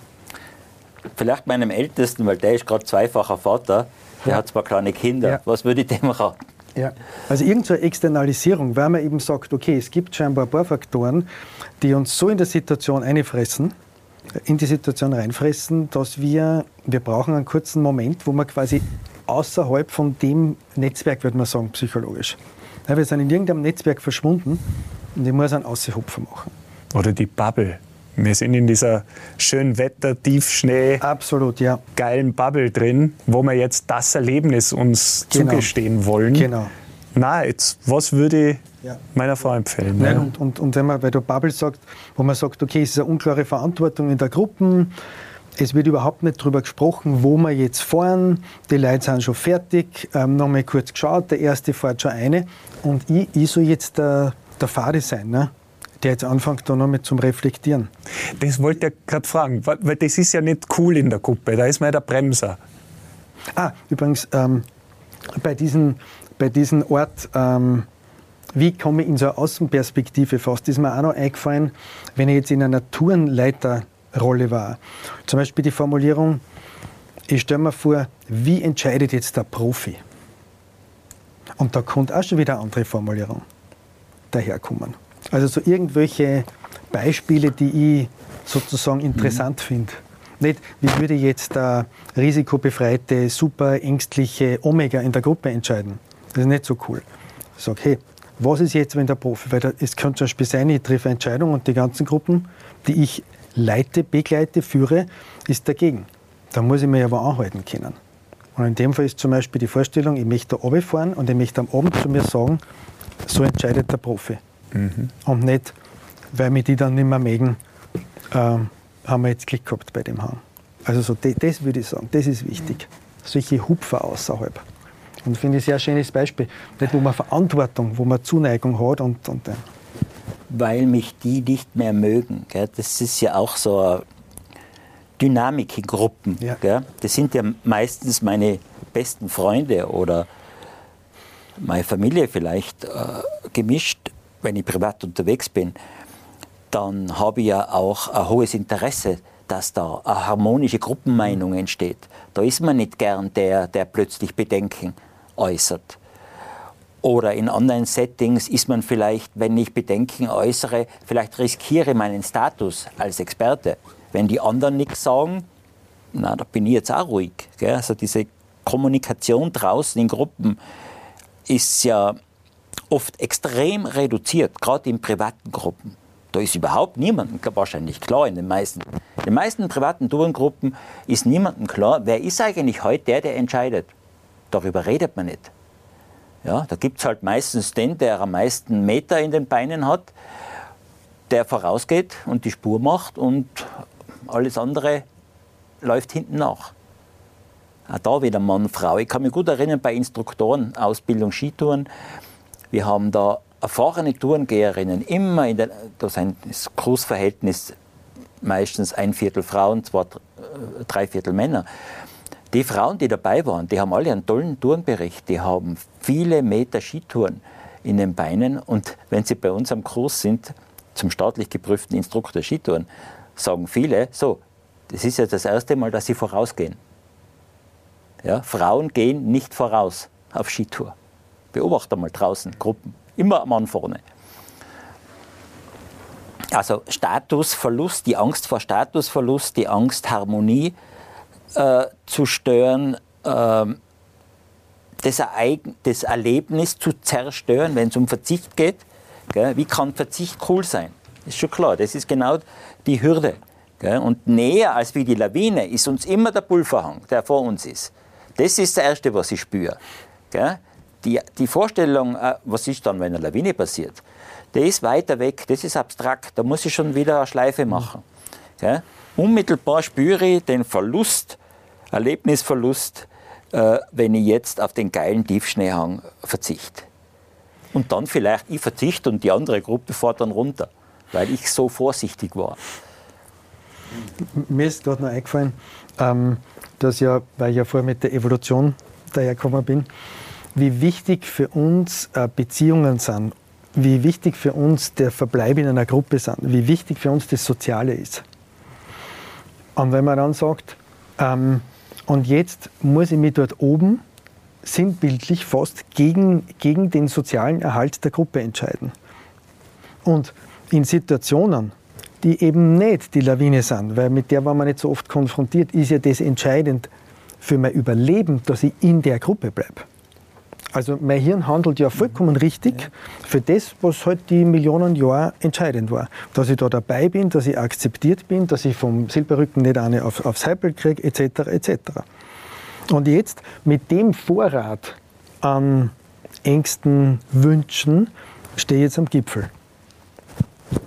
vielleicht meinem Ältesten, weil der ist gerade zweifacher Vater, der ja. hat zwei kleine Kinder. Ja. Was würde ich dem raten? Ja, also irgendeine Externalisierung, weil man eben sagt, okay, es gibt scheinbar ein paar Faktoren, die uns so in der Situation einfressen, in die Situation reinfressen, dass wir, wir brauchen einen kurzen Moment, wo man quasi außerhalb von dem Netzwerk, würde man sagen, psychologisch. Ja, wir sind in irgendeinem Netzwerk verschwunden und ich muss einen Außerhupfer machen. Oder die Bubble. Wir sind in dieser schönen Wetter, Tiefschnee, Absolut, ja. geilen Bubble drin, wo wir jetzt das Erlebnis uns genau. zugestehen wollen. Genau. Na, jetzt, was würde ich ja. meiner Frau empfehlen? Nein, und, und, und wenn man, weil du Bubble sagt, wo man sagt, okay, es ist eine unklare Verantwortung in der Gruppe, es wird überhaupt nicht darüber gesprochen, wo wir jetzt fahren. Die Leute sind schon fertig. Ähm, noch mal kurz geschaut, der erste fährt schon eine. Und ich, ich soll jetzt der, der Fahrer sein. Ne? Der jetzt anfängt da noch mit zum Reflektieren. Das wollte ich gerade fragen, weil das ist ja nicht cool in der Gruppe, da ist man ja der Bremser. Ah, übrigens, ähm, bei, diesen, bei diesem Ort, ähm, wie komme ich in so eine Außenperspektive fast, ist mir auch noch eingefallen, wenn ich jetzt in einer Tourenleiterrolle war. Zum Beispiel die Formulierung, ich stelle mir vor, wie entscheidet jetzt der Profi? Und da kommt auch schon wieder eine andere Formulierung daherkommen. Also so irgendwelche Beispiele, die ich sozusagen interessant mhm. finde. Nicht, wie würde jetzt der risikobefreite, super ängstliche Omega in der Gruppe entscheiden? Das ist nicht so cool. Ich sage, hey, was ist jetzt, wenn der Profi, weil da, es könnte zum Beispiel sein, ich treffe Entscheidungen und die ganzen Gruppen, die ich leite, begleite, führe, ist dagegen. Da muss ich mir aber anhalten können. Und in dem Fall ist zum Beispiel die Vorstellung, ich möchte da runterfahren und ich möchte am Abend zu mir sagen, so entscheidet der Profi. Mhm. Und nicht, weil mir die dann nicht mehr mögen, äh, haben wir jetzt Glück gehabt bei dem Hang. Also so, das, das würde ich sagen, das ist wichtig. Solche Hupfer außerhalb. Und finde ich ein sehr schönes Beispiel. Nicht, wo man Verantwortung, wo man Zuneigung hat und, und ja. Weil mich die nicht mehr mögen. Gell? Das ist ja auch so eine Dynamik in Gruppen. Ja. Gell? Das sind ja meistens meine besten Freunde oder meine Familie vielleicht äh, gemischt, wenn ich privat unterwegs bin. Dann habe ich ja auch ein hohes Interesse dass da eine harmonische Gruppenmeinung entsteht. Da ist man nicht gern der, der plötzlich Bedenken äußert. Oder in anderen Settings ist man vielleicht, wenn ich Bedenken äußere, vielleicht riskiere meinen Status als Experte. Wenn die anderen nichts sagen, na, da bin ich jetzt auch ruhig. Gell? Also diese Kommunikation draußen in Gruppen ist ja oft extrem reduziert, gerade in privaten Gruppen. Da ist überhaupt niemandem wahrscheinlich klar in den meisten. In den meisten privaten Tourengruppen ist niemandem klar, wer ist eigentlich heute der, der entscheidet. Darüber redet man nicht. Ja, da gibt es halt meistens den, der am meisten Meter in den Beinen hat, der vorausgeht und die Spur macht und alles andere läuft hinten nach. Auch da wieder Mann, Frau. Ich kann mich gut erinnern bei Instruktoren, Ausbildung, Skitouren. Wir haben da erfahrene Tourengeherinnen, immer in der, da sind das Großverhältnis meistens ein Viertel Frauen, zwei, äh, drei Viertel Männer. Die Frauen, die dabei waren, die haben alle einen tollen Tourenbericht. Die haben viele Meter Skitouren in den Beinen. Und wenn sie bei uns am Kurs sind, zum staatlich geprüften Instruktor Skitouren, sagen viele, so, das ist ja das erste Mal, dass sie vorausgehen. Ja, Frauen gehen nicht voraus auf Skitour. Beobachte mal draußen Gruppen. Immer am Mann vorne. Also Statusverlust, die Angst vor Statusverlust, die Angst, Harmonie äh, zu stören, äh, das, das Erlebnis zu zerstören, wenn es um Verzicht geht. Gell? Wie kann Verzicht cool sein? Ist schon klar, das ist genau die Hürde. Gell? Und näher als wie die Lawine ist uns immer der Pulverhang, der vor uns ist. Das ist das Erste, was ich spüre. Gell? Die, die Vorstellung, äh, was ist dann, wenn eine Lawine passiert, der ist weiter weg, das ist abstrakt, da muss ich schon wieder eine Schleife machen. Ja? Unmittelbar spüre ich den Verlust, Erlebnisverlust, äh, wenn ich jetzt auf den geilen Tiefschneehang verzichte. Und dann vielleicht ich verzichte und die andere Gruppe fährt dann runter, weil ich so vorsichtig war. Mir ist gerade noch eingefallen, ähm, dass ja, weil ich ja vorher mit der Evolution dahergekommen bin, wie wichtig für uns äh, Beziehungen sind, wie wichtig für uns der Verbleib in einer Gruppe sind, wie wichtig für uns das Soziale ist. Und wenn man dann sagt, ähm, und jetzt muss ich mich dort oben sinnbildlich fast gegen, gegen den sozialen Erhalt der Gruppe entscheiden. Und in Situationen, die eben nicht die Lawine sind, weil mit der war man nicht so oft konfrontiert, ist ja das entscheidend für mein Überleben, dass ich in der Gruppe bleibe. Also mein Hirn handelt ja vollkommen richtig für das, was halt die Millionen Jahre entscheidend war. Dass ich da dabei bin, dass ich akzeptiert bin, dass ich vom Silberrücken nicht eine auf, aufs Heibel kriege, etc., etc. Und jetzt mit dem Vorrat an Ängsten, Wünschen stehe ich jetzt am Gipfel.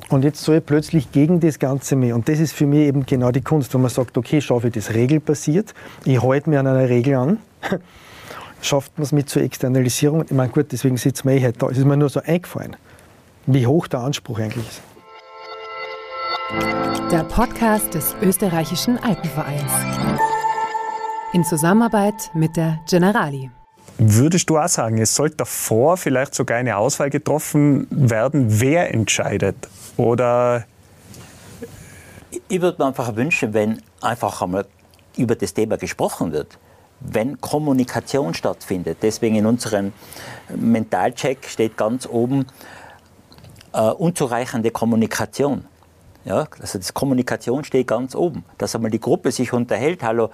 Und jetzt soll ich plötzlich gegen das Ganze mehr. Und das ist für mich eben genau die Kunst, wo man sagt, okay, schaffe ich das regelbasiert, ich halte mir an einer Regel an schafft man es mit zur Externalisierung. Ich meine, gut, deswegen sitzen wir eh heute da. Es ist mir nur so eingefallen, wie hoch der Anspruch eigentlich ist. Der Podcast des österreichischen Alpenvereins. In Zusammenarbeit mit der Generali. Würdest du auch sagen, es sollte davor vielleicht sogar eine Auswahl getroffen werden, wer entscheidet? Oder ich würde mir einfach wünschen, wenn einfach einmal über das Thema gesprochen wird wenn Kommunikation stattfindet. Deswegen in unserem Mentalcheck steht ganz oben äh, unzureichende Kommunikation. Ja, also das Kommunikation steht ganz oben, dass einmal die Gruppe sich unterhält. Hallo,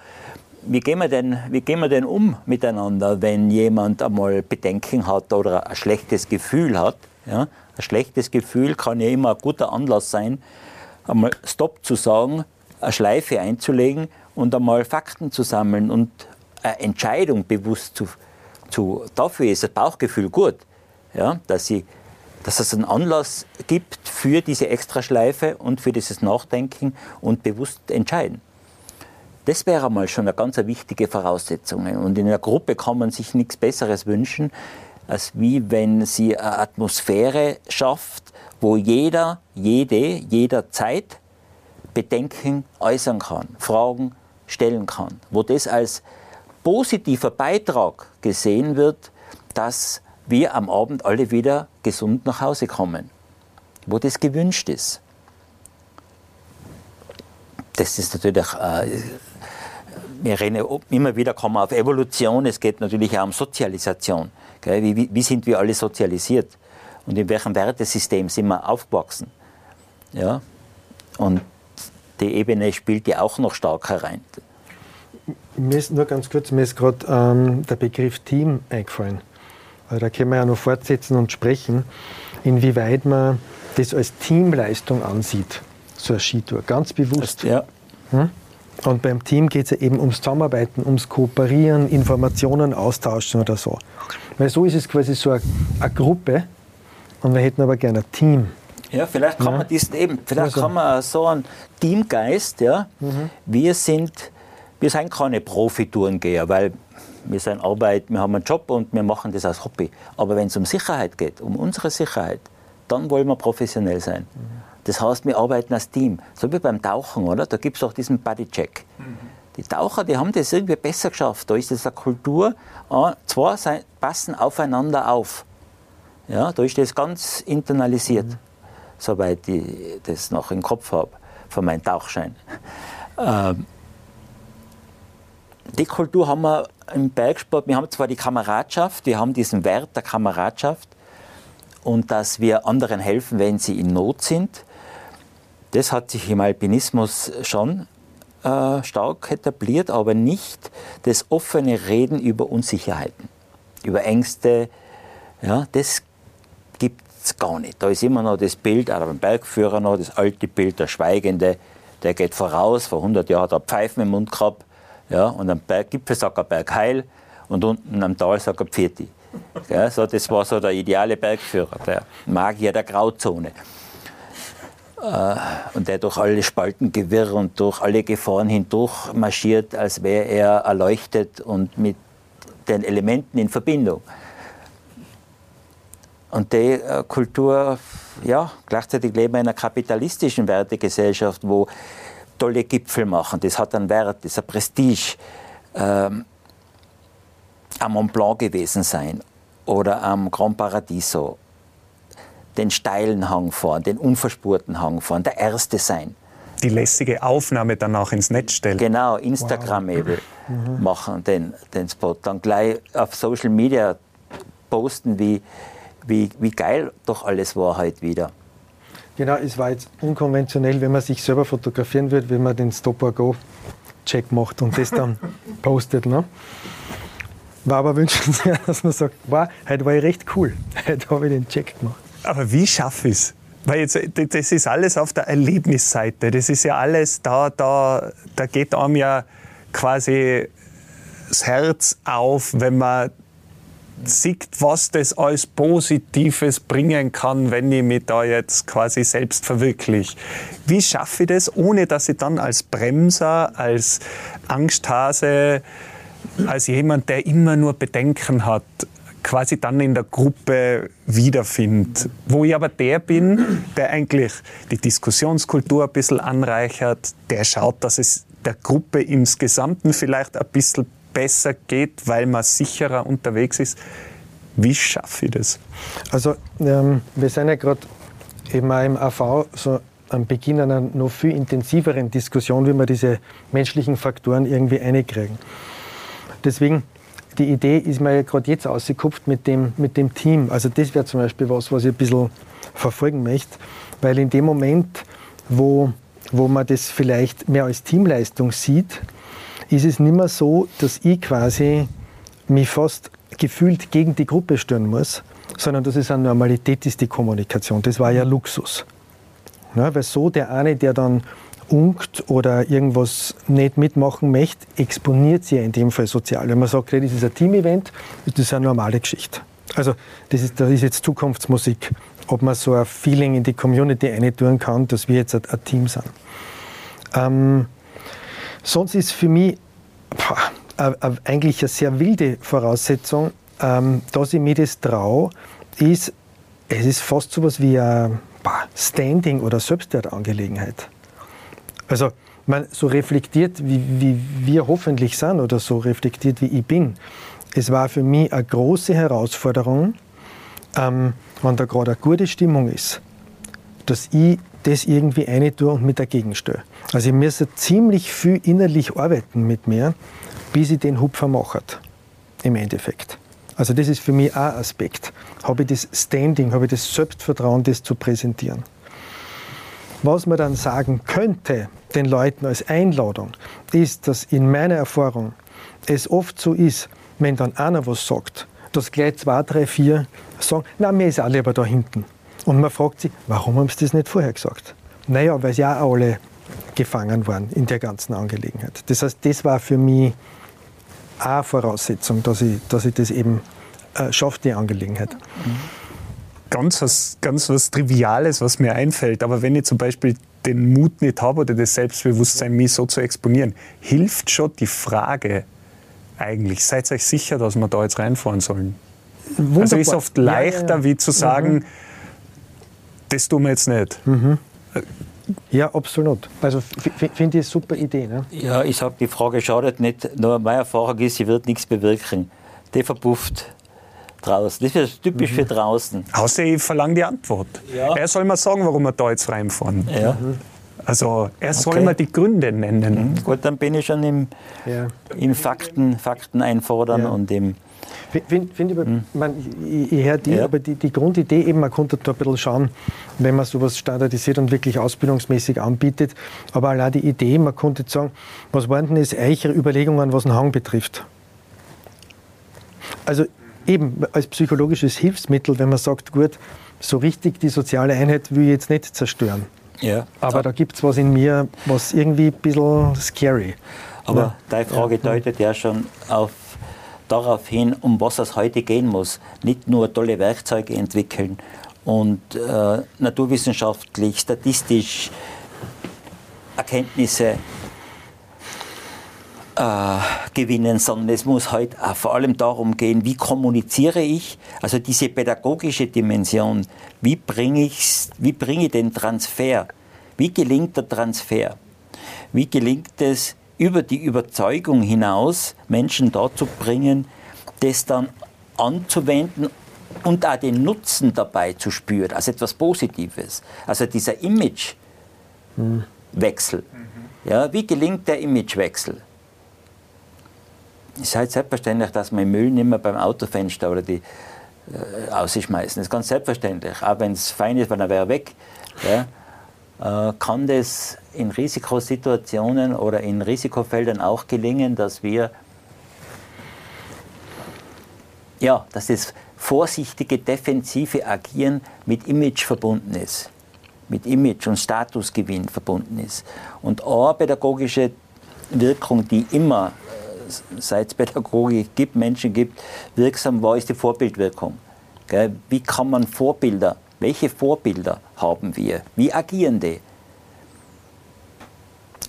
wie gehen, wir denn, wie gehen wir denn um miteinander, wenn jemand einmal Bedenken hat oder ein schlechtes Gefühl hat? Ja? Ein schlechtes Gefühl kann ja immer ein guter Anlass sein, einmal Stopp zu sagen, eine Schleife einzulegen und einmal Fakten zu sammeln und Entscheidung bewusst zu, zu dafür ist das Bauchgefühl gut, ja, dass, sie, dass es einen Anlass gibt für diese Extraschleife und für dieses Nachdenken und bewusst entscheiden. Das wäre mal schon eine ganz wichtige Voraussetzung. Und in einer Gruppe kann man sich nichts Besseres wünschen, als wie wenn sie eine Atmosphäre schafft, wo jeder, jede, jederzeit Bedenken äußern kann, Fragen stellen kann, wo das als positiver Beitrag gesehen wird, dass wir am Abend alle wieder gesund nach Hause kommen, wo das gewünscht ist. Das ist natürlich, äh, wir reden immer wieder kommen auf Evolution, es geht natürlich auch um Sozialisation. Wie, wie, sind wir alle sozialisiert? Und in welchem Wertesystem sind wir aufgewachsen? Ja? Und die Ebene spielt ja auch noch stark herein. Mir ist nur ganz kurz, mir ist gerade ähm, der Begriff Team eingefallen. Also da können wir ja noch fortsetzen und sprechen, inwieweit man das als Teamleistung ansieht, so eine Skitour, ganz bewusst. Ja. Hm? Und beim Team geht es ja eben ums Zusammenarbeiten, ums Kooperieren, Informationen austauschen oder so. Weil so ist es quasi so eine, eine Gruppe und wir hätten aber gerne ein Team. Ja, vielleicht kann ja. man diesen eben, vielleicht also. kann man so einen Teamgeist, ja. Mhm. Wir sind, wir sind keine Profitourengeher, weil wir sind Arbeit, wir haben einen Job und wir machen das als Hobby. Aber wenn es um Sicherheit geht, um unsere Sicherheit, dann wollen wir professionell sein. Das heißt, wir arbeiten als Team. So wie beim Tauchen, oder? Da gibt es auch diesen Bodycheck. Mhm. Die Taucher, die haben das irgendwie besser geschafft. Da ist das eine Kultur, ah, zwei passen aufeinander auf. Ja, da ist das ganz internalisiert. Mhm soweit ich das noch im Kopf habe, von meinem Tauchschein. Ähm, die Kultur haben wir im Bergsport, wir haben zwar die Kameradschaft, wir haben diesen Wert der Kameradschaft und dass wir anderen helfen, wenn sie in Not sind. Das hat sich im Alpinismus schon äh, stark etabliert, aber nicht das offene Reden über Unsicherheiten, über Ängste. Ja, das gibt es gar nicht. Da ist immer noch das Bild, auch beim Bergführer noch, das alte Bild, der Schweigende, der geht voraus. Vor 100 Jahren hat er Pfeifen im Mund gehabt. Ja, und am Berggipfel sagt er Bergheil und unten am Tal sagt er Pfirti. Ja, so, das war so der ideale Bergführer, der Magier der Grauzone. Äh, und der durch alle Spaltengewirr und durch alle Gefahren hindurch marschiert, als wäre er erleuchtet und mit den Elementen in Verbindung. Und die äh, Kultur, ja, gleichzeitig leben wir in einer kapitalistischen Wertegesellschaft, wo tolle Gipfel machen, das hat einen Wert, das ist ein Prestige. Ähm, am Mont Blanc gewesen sein oder am Grand Paradiso, den steilen Hang fahren, den unverspurten Hang fahren, der Erste sein. Die lässige Aufnahme dann auch ins Netz stellen. Genau, Instagram-Ebel wow. Machen, den, den Spot. Dann gleich auf Social Media posten, wie, wie, wie geil doch alles war heute wieder. Genau, es war jetzt unkonventionell, wenn man sich selber fotografieren würde, wenn man den Stop-or-Go-Check macht und das dann postet. Ne? War aber wünschenswert, dass man sagt, wow, heute war ich recht cool, heute habe ich den Check gemacht. Aber wie schaffe ich es? Weil jetzt, das ist alles auf der Erlebnisseite. Das ist ja alles da, da, da geht einem ja quasi das Herz auf, wenn man sieht, was das als Positives bringen kann, wenn ich mich da jetzt quasi selbst verwirkliche. Wie schaffe ich das, ohne dass ich dann als Bremser, als Angsthase, als jemand, der immer nur Bedenken hat, quasi dann in der Gruppe wiederfinde. Wo ich aber der bin, der eigentlich die Diskussionskultur ein bisschen anreichert, der schaut, dass es der Gruppe insgesamt vielleicht ein bisschen besser geht, weil man sicherer unterwegs ist. Wie schaffe ich das? Also ähm, wir sind ja gerade eben auch im AV so am Beginn einer noch viel intensiveren Diskussion, wie wir diese menschlichen Faktoren irgendwie einkriegen. Deswegen, die Idee ist mir ja gerade jetzt ausgekupft mit dem, mit dem Team. Also das wäre zum Beispiel was, was ich ein bisschen verfolgen möchte, weil in dem Moment, wo, wo man das vielleicht mehr als Teamleistung sieht, ist es nicht mehr so, dass ich quasi mich fast gefühlt gegen die Gruppe stören muss, sondern dass es eine Normalität ist, die Kommunikation. Das war ja Luxus. Ja, weil so der eine, der dann unkt oder irgendwas nicht mitmachen möchte, exponiert sie in dem Fall sozial. Wenn man sagt, das ist ein Team-Event, ist das eine normale Geschichte. Also das ist, das ist jetzt Zukunftsmusik, ob man so ein Feeling in die Community tun kann, dass wir jetzt ein, ein Team sind. Ähm, sonst ist für mich boah, eigentlich eine sehr wilde Voraussetzung, ähm, dass ich mir das traue, ist, es ist fast so etwas wie ein Standing- oder Selbstwertangelegenheit. Also, man, so reflektiert, wie, wie wir hoffentlich sind oder so reflektiert, wie ich bin, es war für mich eine große Herausforderung, ähm, wenn da gerade eine gute Stimmung ist, dass ich das irgendwie eine tue und mit dagegen stehe. Also ich muss ziemlich viel innerlich arbeiten mit mir, bis ich den Hupfer mache, im Endeffekt. Also das ist für mich ein Aspekt. Habe ich das Standing, habe ich das Selbstvertrauen, das zu präsentieren. Was man dann sagen könnte, den Leuten als Einladung, ist, dass in meiner Erfahrung es oft so ist, wenn dann einer was sagt, dass gleich zwei, drei, vier sagen, na, mir ist auch lieber da hinten. Und man fragt sich, warum haben sie das nicht vorher gesagt? Naja, weil sie auch alle gefangen waren in der ganzen Angelegenheit. Das heißt, das war für mich eine Voraussetzung, dass ich, dass ich das eben äh, schaffe, die Angelegenheit. Ganz was, ganz was Triviales, was mir einfällt, aber wenn ich zum Beispiel den Mut nicht habe oder das Selbstbewusstsein, mich so zu exponieren, hilft schon die Frage eigentlich, seid euch sicher, dass wir da jetzt reinfahren sollen? Wunderbar. Also ist oft leichter, ja, ja. wie zu sagen, mhm. Das tun wir jetzt nicht. Mhm. Ja, absolut. Also finde ich eine super Idee. Ne? Ja, ich sage, die Frage schadet nicht. Nur meine Erfahrung ist, sie wird nichts bewirken. Die verpufft draußen. Das ist typisch mhm. für draußen. Außer ich verlange die Antwort. Ja. Er soll mal sagen, warum wir da jetzt reinfahren. Ja. Mhm. Also er soll okay. mal die Gründe nennen. Mhm. Gut, dann bin ich schon im, ja. im Fakten, Fakten einfordern und im Find, find ich, hm. man, ich, ich die, ja. aber die, die, Grundidee eben, man konnte da ein bisschen schauen, wenn man sowas standardisiert und wirklich ausbildungsmäßig anbietet. Aber allein die Idee, man konnte sagen, was waren denn jetzt eure Überlegungen, was den Hang betrifft? Also eben als psychologisches Hilfsmittel, wenn man sagt, gut, so richtig die soziale Einheit will ich jetzt nicht zerstören. Ja. Aber da gibt es was in mir, was irgendwie ein bisschen scary. Aber ja. deine Frage ja. deutet ja schon auf darauf hin, um was es heute gehen muss. Nicht nur tolle Werkzeuge entwickeln und äh, naturwissenschaftlich, statistisch Erkenntnisse äh, gewinnen, sondern es muss heute auch vor allem darum gehen, wie kommuniziere ich, also diese pädagogische Dimension, wie bringe ich, wie bringe ich den Transfer, wie gelingt der Transfer, wie gelingt es, über die Überzeugung hinaus Menschen dazu bringen, das dann anzuwenden und auch den Nutzen dabei zu spüren, als etwas Positives. Also dieser Imagewechsel. Mhm. Ja, wie gelingt der Imagewechsel? Es ist halt selbstverständlich, dass man Müll nicht mehr beim Autofenster oder die äh, ausschmeißen. Das ist ganz selbstverständlich. Auch wenn es fein ist, wenn er wäre weg. Ja, kann das in Risikosituationen oder in Risikofeldern auch gelingen, dass wir ja, dass das vorsichtige, defensive Agieren mit Image verbunden ist, mit Image und Statusgewinn verbunden ist. Und eine pädagogische Wirkung, die immer, äh, seit es Pädagogik gibt, Menschen gibt, wirksam war, ist die Vorbildwirkung. Wie kann man Vorbilder welche Vorbilder haben wir? Wie agieren die?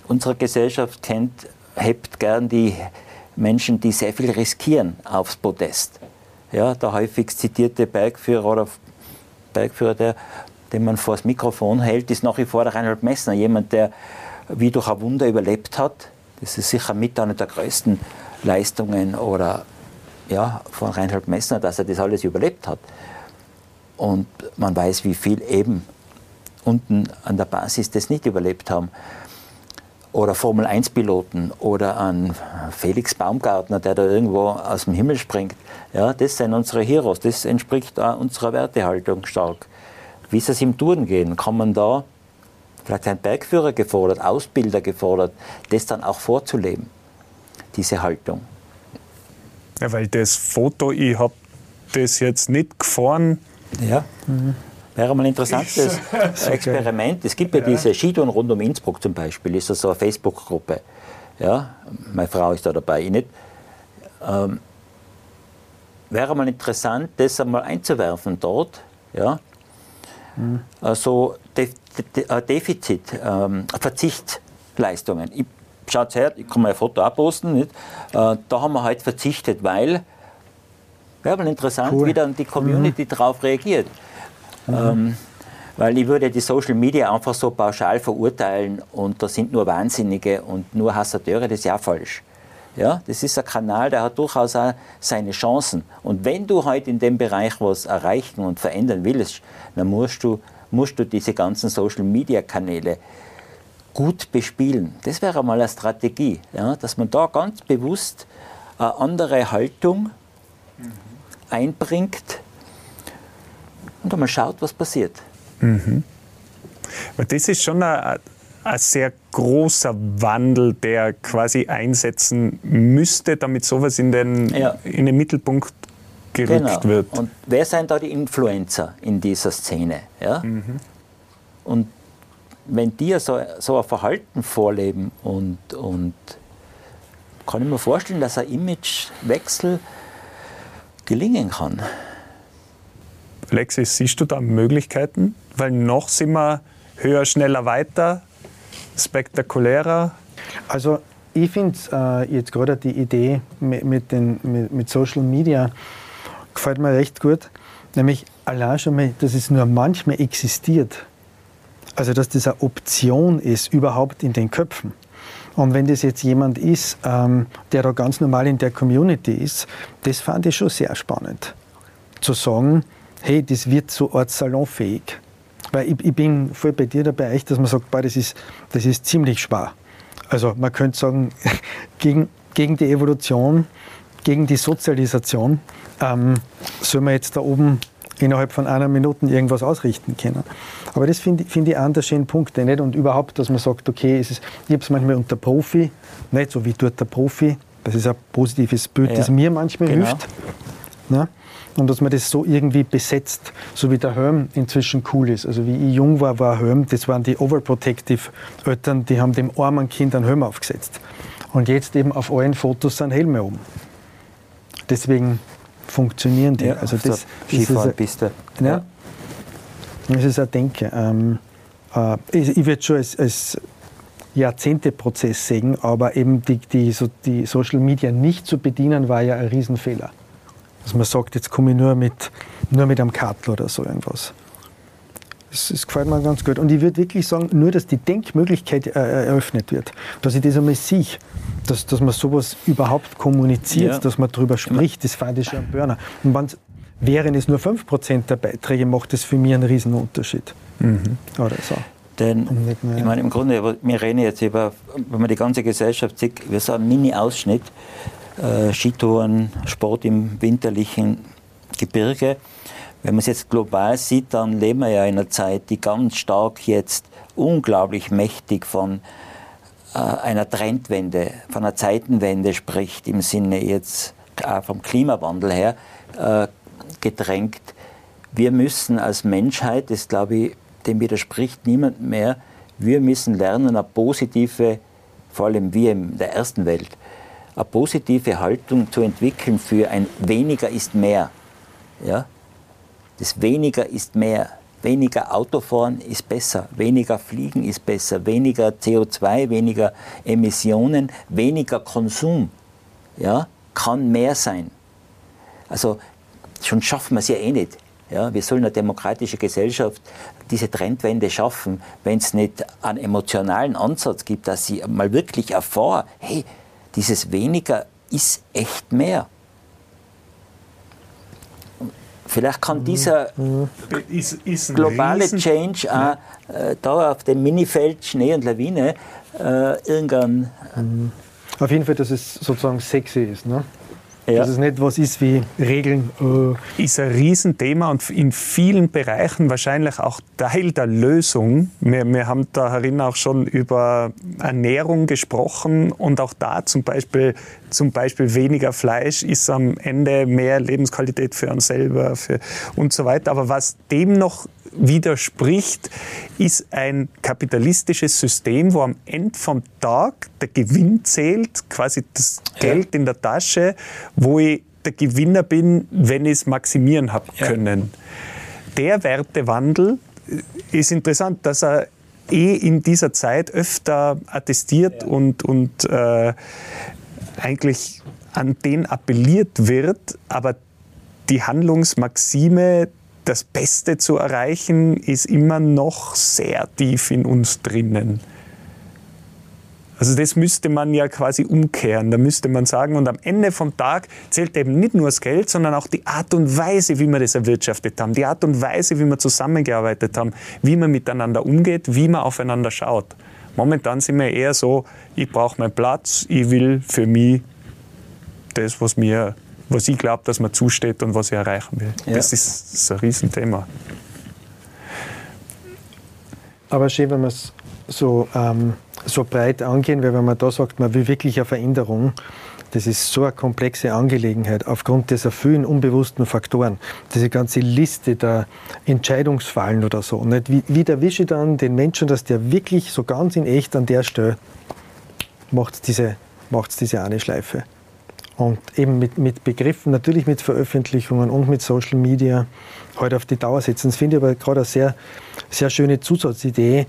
Unsere Gesellschaft kennt, hebt gern die Menschen, die sehr viel riskieren, aufs Podest. Ja, der häufig zitierte Bergführer oder Bergführer, der, den man vor das Mikrofon hält, ist nach wie vor der Reinhold Messner. Jemand, der wie durch ein Wunder überlebt hat. Das ist sicher mit einer der größten Leistungen oder ja, von Reinhold Messner, dass er das alles überlebt hat. Und man weiß, wie viel eben unten an der Basis das nicht überlebt haben. Oder Formel-1-Piloten oder an Felix Baumgartner, der da irgendwo aus dem Himmel springt. Ja, das sind unsere Heroes. Das entspricht auch unserer Wertehaltung stark. Wie ist es im Touren gehen? Kann man da vielleicht ein Bergführer gefordert, Ausbilder gefordert, das dann auch vorzuleben, diese Haltung? Ja, weil das Foto, ich habe das jetzt nicht gefahren, ja. Mhm. Wäre mal ein interessantes Experiment. Es gibt ja, ja. diese Skitouren rund um Innsbruck zum Beispiel, ist das so eine Facebook-Gruppe. ja, meine Frau ist da dabei, ich nicht, ähm, wäre mal interessant, das einmal einzuwerfen dort, ja, mhm. also De De De Defizit, ähm, Verzichtleistungen. Ich, schaut her, ich kann mal ein Foto abposten, nicht? Äh, da haben wir halt verzichtet, weil, wäre mal interessant, cool. wie dann die Community mhm. darauf reagiert. Mhm. Ähm, weil ich würde die Social Media einfach so pauschal verurteilen und da sind nur Wahnsinnige und nur Hassateure, das ist ja falsch. Ja, das ist ein Kanal, der hat durchaus auch seine Chancen. Und wenn du heute in dem Bereich was erreichen und verändern willst, dann musst du, musst du diese ganzen Social Media Kanäle gut bespielen. Das wäre mal eine Strategie, ja, dass man da ganz bewusst eine andere Haltung mhm. Einbringt und einmal schaut, was passiert. Mhm. Das ist schon ein, ein sehr großer Wandel, der quasi einsetzen müsste, damit sowas in den, ja. in den Mittelpunkt gerückt genau. wird. Und wer sind da die Influencer in dieser Szene? Ja? Mhm. Und wenn die so, so ein Verhalten vorleben und, und kann ich mir vorstellen, dass ein Imagewechsel gelingen kann. Alexis, siehst du da Möglichkeiten? Weil noch sind wir höher, schneller, weiter, spektakulärer. Also ich finde äh, jetzt gerade die Idee mit, mit, den, mit, mit, Social Media gefällt mir recht gut. Nämlich allein schon mal, dass es nur manchmal existiert. Also dass das eine Option ist, überhaupt in den Köpfen. Und wenn das jetzt jemand ist, ähm, der da ganz normal in der Community ist, das fand ich schon sehr spannend. Zu sagen, hey, das wird so Art salonfähig. Weil ich, ich, bin voll bei dir dabei, dass man sagt, boah, das, ist, das ist ziemlich schwer. Also man könnte sagen, gegen, gegen die Evolution, gegen die Sozialisation ähm, soll man jetzt da oben innerhalb von einer Minute irgendwas ausrichten können. Aber das finde find ich einen der schönen Punkte. Nicht? Und überhaupt, dass man sagt, okay, es ist, ich habe es manchmal unter Profi, nicht so wie dort der Profi, das ist ein positives Bild, ja. das mir manchmal genau. hilft. Ne? und dass man das so irgendwie besetzt, so wie der Helm inzwischen cool ist. Also wie ich jung war, war Helm, das waren die overprotective Eltern, die haben dem armen Kind einen Helm aufgesetzt. Und jetzt eben auf allen Fotos sind Helme oben. Deswegen funktionieren die. Ja, also das, Skifahrpiste. Ja. ja. Das ist ein Denken. Ähm, äh, ich, ich würde schon als, als Jahrzehnte-Prozess sehen, aber eben die, die, so, die Social Media nicht zu bedienen, war ja ein Riesenfehler. Dass man sagt, jetzt komme ich nur mit, nur mit einem Kartel oder so irgendwas. Das, das gefällt mir ganz gut. Und ich würde wirklich sagen, nur, dass die Denkmöglichkeit äh, eröffnet wird, dass ich das einmal sehe, dass, dass man sowas überhaupt kommuniziert, ja. dass man darüber spricht, das fand ich schon ein Burner. Und wenn wären es nur 5% der Beiträge, macht das für mich einen riesen Unterschied. Mhm. Oder so. Denn, ich meine, im Grunde, wir reden jetzt über, wenn man die ganze Gesellschaft sieht, wir so einen Mini-Ausschnitt äh, Skitouren, Sport im winterlichen Gebirge. Wenn man es jetzt global sieht, dann leben wir ja in einer Zeit, die ganz stark jetzt unglaublich mächtig von äh, einer Trendwende, von einer Zeitenwende spricht, im Sinne jetzt äh, vom Klimawandel her äh, gedrängt. Wir müssen als Menschheit, das glaube ich, dem widerspricht niemand mehr, wir müssen lernen, eine positive, vor allem wir in der ersten Welt, eine positive Haltung zu entwickeln für ein weniger ist mehr. Ja? Das weniger ist mehr. Weniger Autofahren ist besser, weniger Fliegen ist besser, weniger CO2, weniger Emissionen, weniger Konsum ja, kann mehr sein. Also schon schaffen wir es ja eh nicht. Ja, wir sollen eine demokratische Gesellschaft diese Trendwende schaffen, wenn es nicht einen emotionalen Ansatz gibt, dass sie mal wirklich erfahren, hey, dieses weniger ist echt mehr. Vielleicht kann mhm. dieser ist, ist globale Riesen, Change auch, äh, da auf dem Minifeld Schnee und Lawine äh, irgendwann. Mhm. Auf jeden Fall, dass es sozusagen sexy ist. Ne? Ja. Dass es nicht was ist wie Regeln. Äh. Ist ein Riesenthema und in vielen Bereichen wahrscheinlich auch Teil der Lösung. Wir, wir haben da herin auch schon über Ernährung gesprochen und auch da zum Beispiel zum Beispiel weniger Fleisch ist am Ende mehr Lebensqualität für uns selber für, und so weiter. Aber was dem noch widerspricht, ist ein kapitalistisches System, wo am Ende vom Tag der Gewinn zählt, quasi das Geld in der Tasche, wo ich der Gewinner bin, wenn ich es maximieren habe können. Ja. Der Wertewandel ist interessant, dass er eh in dieser Zeit öfter attestiert ja. und, und äh, eigentlich an den appelliert wird, aber die Handlungsmaxime, das Beste zu erreichen, ist immer noch sehr tief in uns drinnen. Also das müsste man ja quasi umkehren. Da müsste man sagen, und am Ende vom Tag zählt eben nicht nur das Geld, sondern auch die Art und Weise, wie wir das erwirtschaftet haben, die Art und Weise, wie wir zusammengearbeitet haben, wie man miteinander umgeht, wie man aufeinander schaut. Momentan sind wir eher so, ich brauche meinen Platz, ich will für mich das, was mir, was ich glaube, dass mir zusteht und was ich erreichen will. Ja. Das, ist, das ist ein Riesenthema. Aber schön, wenn man es so ähm, so breit angehen, weil wenn man da sagt, man will wirklich eine Veränderung, das ist so eine komplexe Angelegenheit aufgrund dieser vielen unbewussten Faktoren. Diese ganze Liste der Entscheidungsfallen oder so. Nicht? Wie, wie erwische ich dann den Menschen, dass der wirklich so ganz in echt an der Stelle macht diese, macht's diese eine Schleife. Und eben mit, mit Begriffen, natürlich mit Veröffentlichungen und mit Social Media heute auf die Dauer setzen. Das finde ich aber gerade eine sehr, sehr schöne Zusatzidee,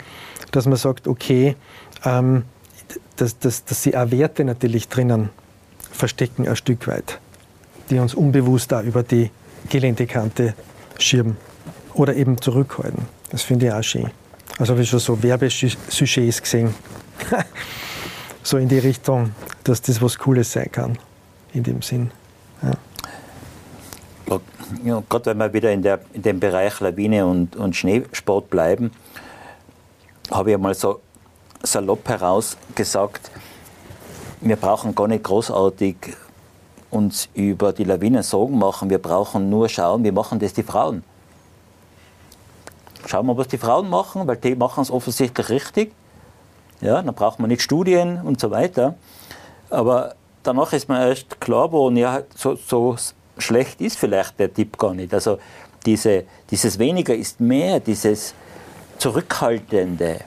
dass man sagt, okay, ähm, dass, dass, dass sie auch Werte natürlich drinnen verstecken, ein Stück weit, die uns unbewusst da über die Geländekante schirmen oder eben zurückhalten. Das finde ich auch schön. Also habe ich schon so Werbesujets gesehen, so in die Richtung, dass das was Cooles sein kann, in dem Sinn. Ja. Ja, Gott, wenn wir wieder in, der, in dem Bereich Lawine und, und Schneesport bleiben, habe ich einmal so salopp heraus gesagt, wir brauchen gar nicht großartig uns über die Lawinen Sorgen machen, wir brauchen nur schauen, wie machen das die Frauen. Schauen wir, was die Frauen machen, weil die machen es offensichtlich richtig. Ja, dann braucht man nicht Studien und so weiter. Aber danach ist mir erst klar geworden, ja, so, so schlecht ist vielleicht der Tipp gar nicht. Also diese, dieses weniger ist mehr, dieses Zurückhaltende,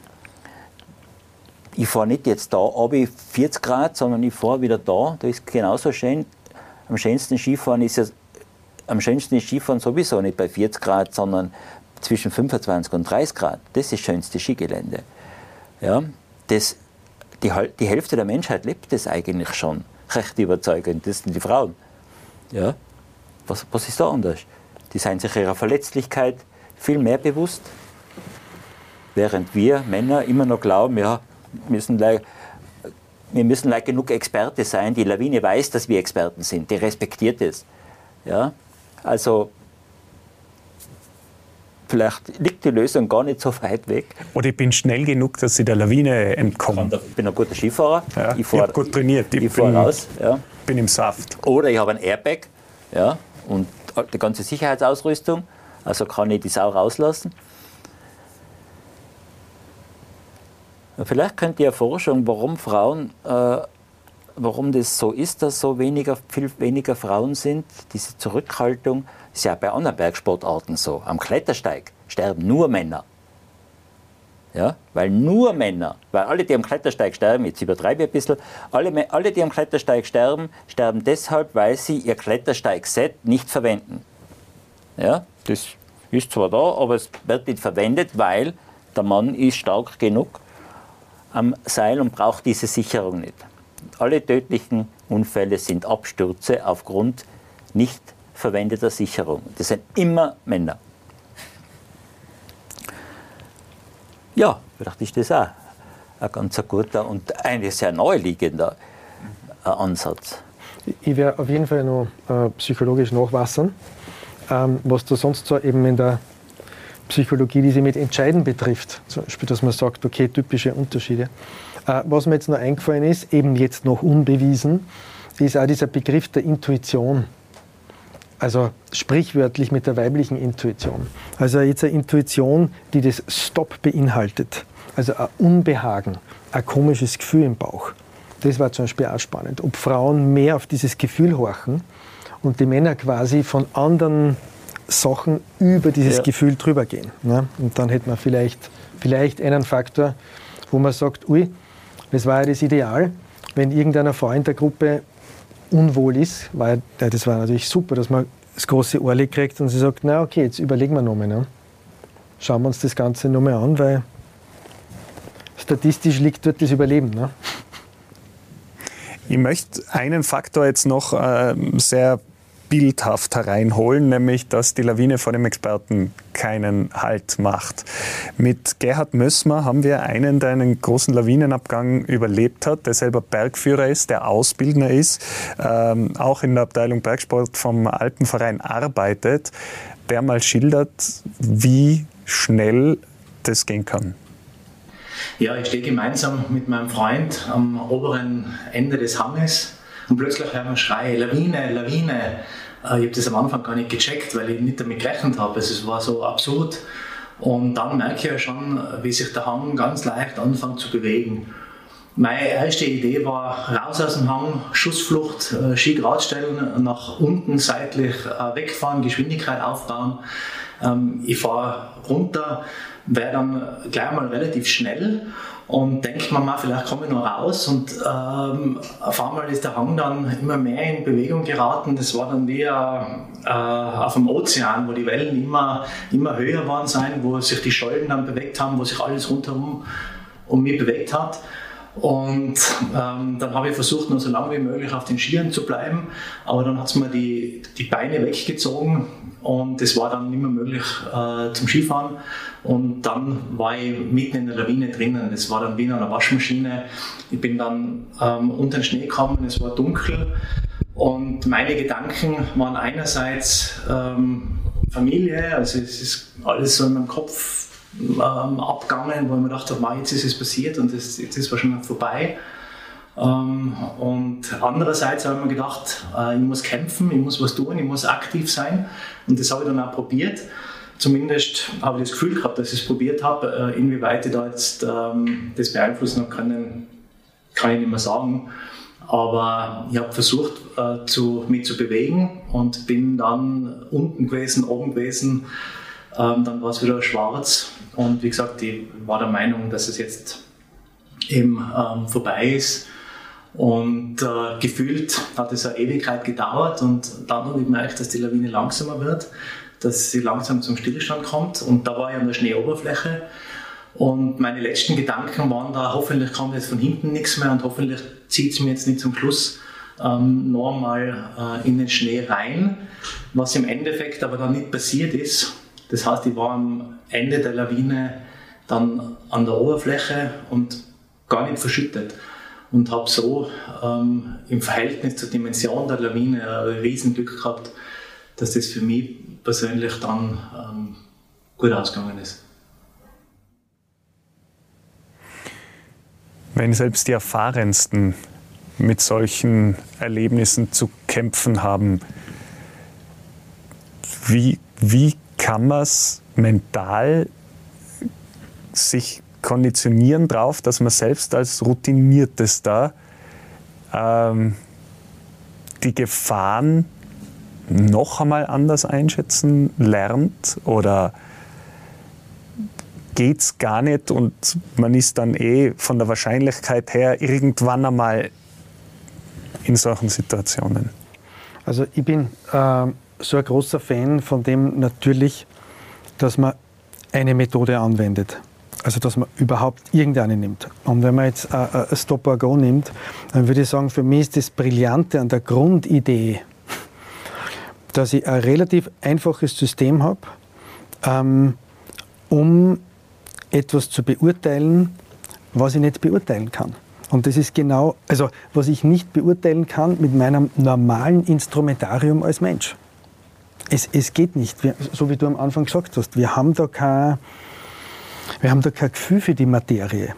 ich fahre nicht jetzt da ab 40 Grad, sondern ich fahre wieder da. Da ist genauso schön. Am schönsten Skifahren ist ja, am schönsten ist Skifahren sowieso nicht bei 40 Grad, sondern zwischen 25 und 30 Grad. Das ist das schönste Skigelände. Ja, das, die, die Hälfte der Menschheit lebt das eigentlich schon recht überzeugend. Das sind die Frauen. Ja, was, was ist da anders? Die sind sich ihrer Verletzlichkeit viel mehr bewusst, während wir Männer immer noch glauben, ja, müssen wir müssen like genug Experte sein. Die Lawine weiß, dass wir Experten sind. Die respektiert es. Ja? Also vielleicht liegt die Lösung gar nicht so weit weg. Oder ich bin schnell genug, dass ich der Lawine entkomme. Ich bin ein guter Skifahrer. Ja, ich, ich habe gut trainiert. Ich, ich fahre raus. Ja. bin im Saft. Oder ich habe ein Airbag ja, und die ganze Sicherheitsausrüstung. Also kann ich die Sau rauslassen. Vielleicht könnt ihr Forschung, warum Frauen, äh, warum das so ist, dass so weniger, viel weniger Frauen sind, diese Zurückhaltung, ist ja bei anderen Bergsportarten so. Am Klettersteig sterben nur Männer. Ja, weil nur Männer, weil alle, die am Klettersteig sterben, jetzt übertreibe ich ein bisschen, alle, alle, die am Klettersteig sterben, sterben deshalb, weil sie ihr Klettersteig-Set nicht verwenden. Ja, das ist zwar da, aber es wird nicht verwendet, weil der Mann ist stark genug am Seil und braucht diese Sicherung nicht. Alle tödlichen Unfälle sind Abstürze aufgrund nicht verwendeter Sicherung. Das sind immer Männer. Ja, vielleicht ist das auch ein ganz guter und eigentlich sehr naheliegender äh, Ansatz. Ich werde auf jeden Fall noch äh, psychologisch nachwassern, ähm, was da sonst so eben in der Psychologie, die sich mit Entscheiden betrifft. Zum Beispiel, dass man sagt, okay, typische Unterschiede. Äh, was mir jetzt noch eingefallen ist, eben jetzt noch unbewiesen, ist auch dieser Begriff der Intuition. Also sprichwörtlich mit der weiblichen Intuition. Also jetzt eine Intuition, die das Stop beinhaltet. Also ein Unbehagen, ein komisches Gefühl im Bauch. das war zum Beispiel auch spannend, ob Frauen mehr auf dieses Gefühl horchen und die Männer quasi von anderen Sachen über dieses ja. Gefühl drüber gehen. Ne? Und dann hätte man vielleicht, vielleicht einen Faktor, wo man sagt, ui, das war ja das Ideal, wenn irgendeiner Frau in der Gruppe unwohl ist, weil ja, das war natürlich super, dass man das große Ohrli kriegt und sie sagt, na okay, jetzt überlegen wir nochmal. Ne? Schauen wir uns das Ganze nochmal an, weil statistisch liegt dort das Überleben. Ne? Ich möchte einen Faktor jetzt noch äh, sehr bildhaft hereinholen, nämlich dass die Lawine vor dem Experten keinen Halt macht. Mit Gerhard Mössmer haben wir einen, der einen großen Lawinenabgang überlebt hat, der selber Bergführer ist, der Ausbildner ist, ähm, auch in der Abteilung Bergsport vom Alpenverein arbeitet, der mal schildert, wie schnell das gehen kann. Ja, ich stehe gemeinsam mit meinem Freund am oberen Ende des Hanges und plötzlich hören wir Schreie, Lawine, Lawine. Äh, ich habe das am Anfang gar nicht gecheckt, weil ich nicht damit gerechnet habe. Es war so absurd. Und dann merke ich ja schon, wie sich der Hang ganz leicht anfängt zu bewegen. Meine erste Idee war raus aus dem Hang, Schussflucht, äh, Ski gerade stellen, nach unten seitlich äh, wegfahren, Geschwindigkeit aufbauen. Ähm, ich fahre runter, wäre dann gleich mal relativ schnell und denkt man mal, vielleicht komme ich noch raus und ähm, auf einmal ist der Hang dann immer mehr in Bewegung geraten. Das war dann wie äh, auf dem Ozean, wo die Wellen immer, immer höher waren sein, wo sich die Schollen dann bewegt haben, wo sich alles rundherum um mich bewegt hat. Und ähm, dann habe ich versucht, nur so lange wie möglich auf den Skiern zu bleiben. Aber dann hat es mir die, die Beine weggezogen und es war dann nicht mehr möglich äh, zum Skifahren. Und dann war ich mitten in der Lawine drinnen. Es war dann wie in einer Waschmaschine. Ich bin dann ähm, unter den Schnee gekommen, es war dunkel. Und meine Gedanken waren einerseits ähm, Familie, also es ist alles so in meinem Kopf ähm, abgegangen, wo ich mir gedacht habe, jetzt ist es passiert und das, jetzt ist es wahrscheinlich vorbei. Ähm, und andererseits habe ich mir gedacht, äh, ich muss kämpfen, ich muss was tun, ich muss aktiv sein. Und das habe ich dann auch probiert. Zumindest habe ich das Gefühl gehabt, dass ich es probiert habe. Äh, inwieweit ich da jetzt ähm, das beeinflussen kann, kann ich nicht mehr sagen. Aber ich habe versucht, äh, zu, mich zu bewegen und bin dann unten gewesen, oben gewesen. Ähm, dann war es wieder schwarz und wie gesagt, ich war der Meinung, dass es jetzt eben ähm, vorbei ist. Und äh, gefühlt hat es eine Ewigkeit gedauert und dann habe ich gemerkt, dass die Lawine langsamer wird, dass sie langsam zum Stillstand kommt. Und da war ich an der Schneeoberfläche. Und meine letzten Gedanken waren da, hoffentlich kommt jetzt von hinten nichts mehr und hoffentlich zieht es mir jetzt nicht zum Schluss ähm, nochmal äh, in den Schnee rein. Was im Endeffekt aber dann nicht passiert ist, das heißt, ich war am Ende der Lawine dann an der Oberfläche und gar nicht verschüttet und habe so ähm, im Verhältnis zur Dimension der Lawine ein Riesenglück gehabt, dass das für mich persönlich dann ähm, gut ausgegangen ist. Wenn selbst die Erfahrensten mit solchen Erlebnissen zu kämpfen haben, wie, wie kann man es mental sich konditionieren drauf, dass man selbst als Routiniertester ähm, die Gefahren noch einmal anders einschätzen lernt oder geht es gar nicht und man ist dann eh von der Wahrscheinlichkeit her irgendwann einmal in solchen Situationen? Also ich bin äh, so ein großer Fan von dem natürlich, dass man eine Methode anwendet. Also dass man überhaupt irgendeine nimmt. Und wenn man jetzt ein Stop or Go nimmt, dann würde ich sagen, für mich ist das Brillante an der Grundidee, dass ich ein relativ einfaches System habe, ähm, um etwas zu beurteilen, was ich nicht beurteilen kann. Und das ist genau, also was ich nicht beurteilen kann mit meinem normalen Instrumentarium als Mensch. Es, es geht nicht, so wie du am Anfang gesagt hast. Wir haben, da kein, wir haben da kein Gefühl für die Materie.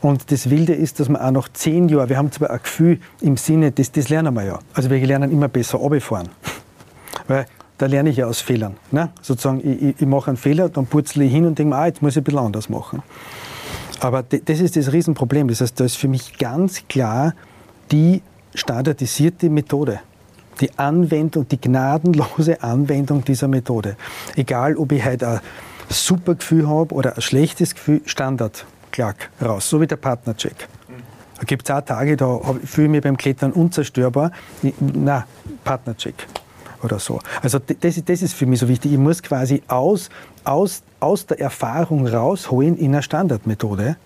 Und das Wilde ist, dass wir auch nach zehn Jahren, wir haben zwar ein Gefühl im Sinne, das, das lernen wir ja. Also wir lernen immer besser runterfahren. Weil da lerne ich ja aus Fehlern. Ne? Sozusagen, ich, ich, mache einen Fehler, dann purzle ich hin und denke mir, ah, jetzt muss ich ein bisschen anders machen. Aber das ist das Riesenproblem. Das heißt, da ist für mich ganz klar die standardisierte Methode. Die Anwendung, die gnadenlose Anwendung dieser Methode. Egal, ob ich heute ein super Gefühl habe oder ein schlechtes Gefühl, Standard, klack, raus. So wie der Partnercheck. Da gibt es auch Tage, da fühle ich mich beim Klettern unzerstörbar. Na, Partnercheck oder so. Also das, das ist für mich so wichtig. Ich muss quasi aus, aus, aus der Erfahrung rausholen in einer Standardmethode.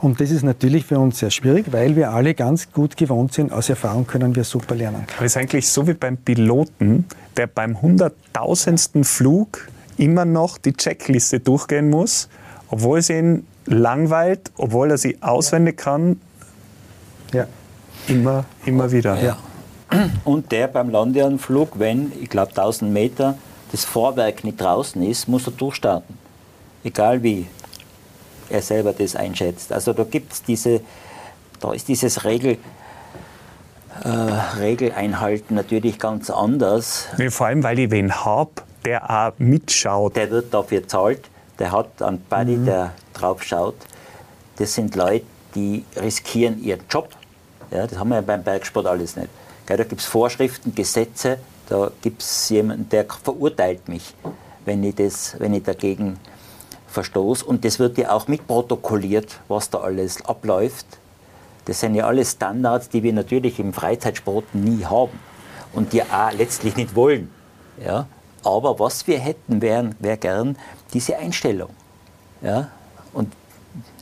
Und das ist natürlich für uns sehr schwierig, weil wir alle ganz gut gewohnt sind. Aus Erfahrung können wir super lernen. Aber es ist eigentlich so wie beim Piloten, der beim hunderttausendsten Flug immer noch die Checkliste durchgehen muss, obwohl es ihn langweilt, obwohl er sie auswendig kann. Ja. Immer, immer wieder. Ja. Und der beim Landeanflug, wenn, ich glaube, 1000 Meter das Vorwerk nicht draußen ist, muss er durchstarten. Egal wie er selber das einschätzt. Also da gibt es diese, da ist dieses Regel, äh, Regeleinhalten natürlich ganz anders. Nee, vor allem, weil ich wen habe, der auch mitschaut. Der wird dafür zahlt, der hat einen Buddy, mhm. der drauf schaut. Das sind Leute, die riskieren ihren Job. Ja, das haben wir ja beim Bergsport alles nicht. Ja, da gibt es Vorschriften, Gesetze, da gibt es jemanden, der verurteilt mich, wenn ich, das, wenn ich dagegen verstoße. Und das wird ja auch mitprotokolliert, was da alles abläuft. Das sind ja alles Standards, die wir natürlich im Freizeitsport nie haben und die auch letztlich nicht wollen. Ja? Aber was wir hätten, wäre wär gern diese Einstellung. Ja? Und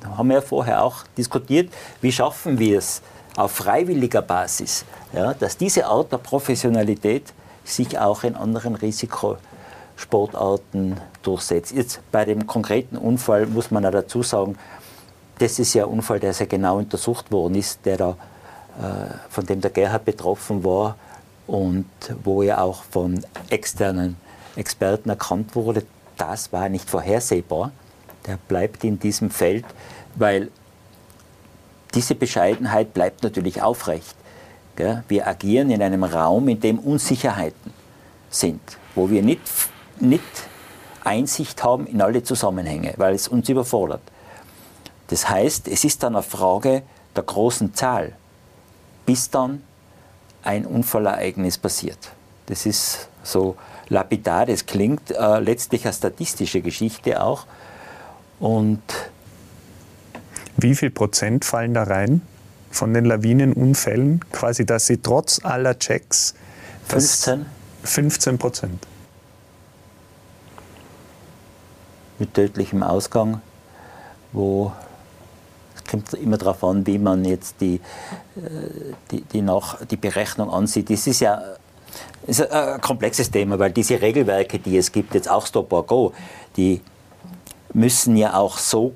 da haben wir ja vorher auch diskutiert, wie schaffen wir es, auf freiwilliger Basis, ja, dass diese Art der Professionalität sich auch in anderen Risikosportarten durchsetzt. Jetzt bei dem konkreten Unfall muss man ja dazu sagen, das ist ja ein Unfall, der sehr genau untersucht worden ist, der da, äh, von dem der Gerhard betroffen war und wo ja auch von externen Experten erkannt wurde, das war nicht vorhersehbar. Der bleibt in diesem Feld, weil diese Bescheidenheit bleibt natürlich aufrecht. Wir agieren in einem Raum, in dem Unsicherheiten sind, wo wir nicht, nicht Einsicht haben in alle Zusammenhänge, weil es uns überfordert. Das heißt, es ist dann eine Frage der großen Zahl, bis dann ein Unfallereignis passiert. Das ist so lapidar, das klingt äh, letztlich eine statistische Geschichte auch. Und wie viel Prozent fallen da rein von den Lawinenunfällen? Quasi, dass sie trotz aller Checks 15? 15 Prozent. Mit tödlichem Ausgang, wo es kommt immer darauf an, wie man jetzt die, äh, die, die, nach, die Berechnung ansieht. Das ist ja ist ein komplexes Thema, weil diese Regelwerke, die es gibt, jetzt auch Stop or Go, die müssen ja auch so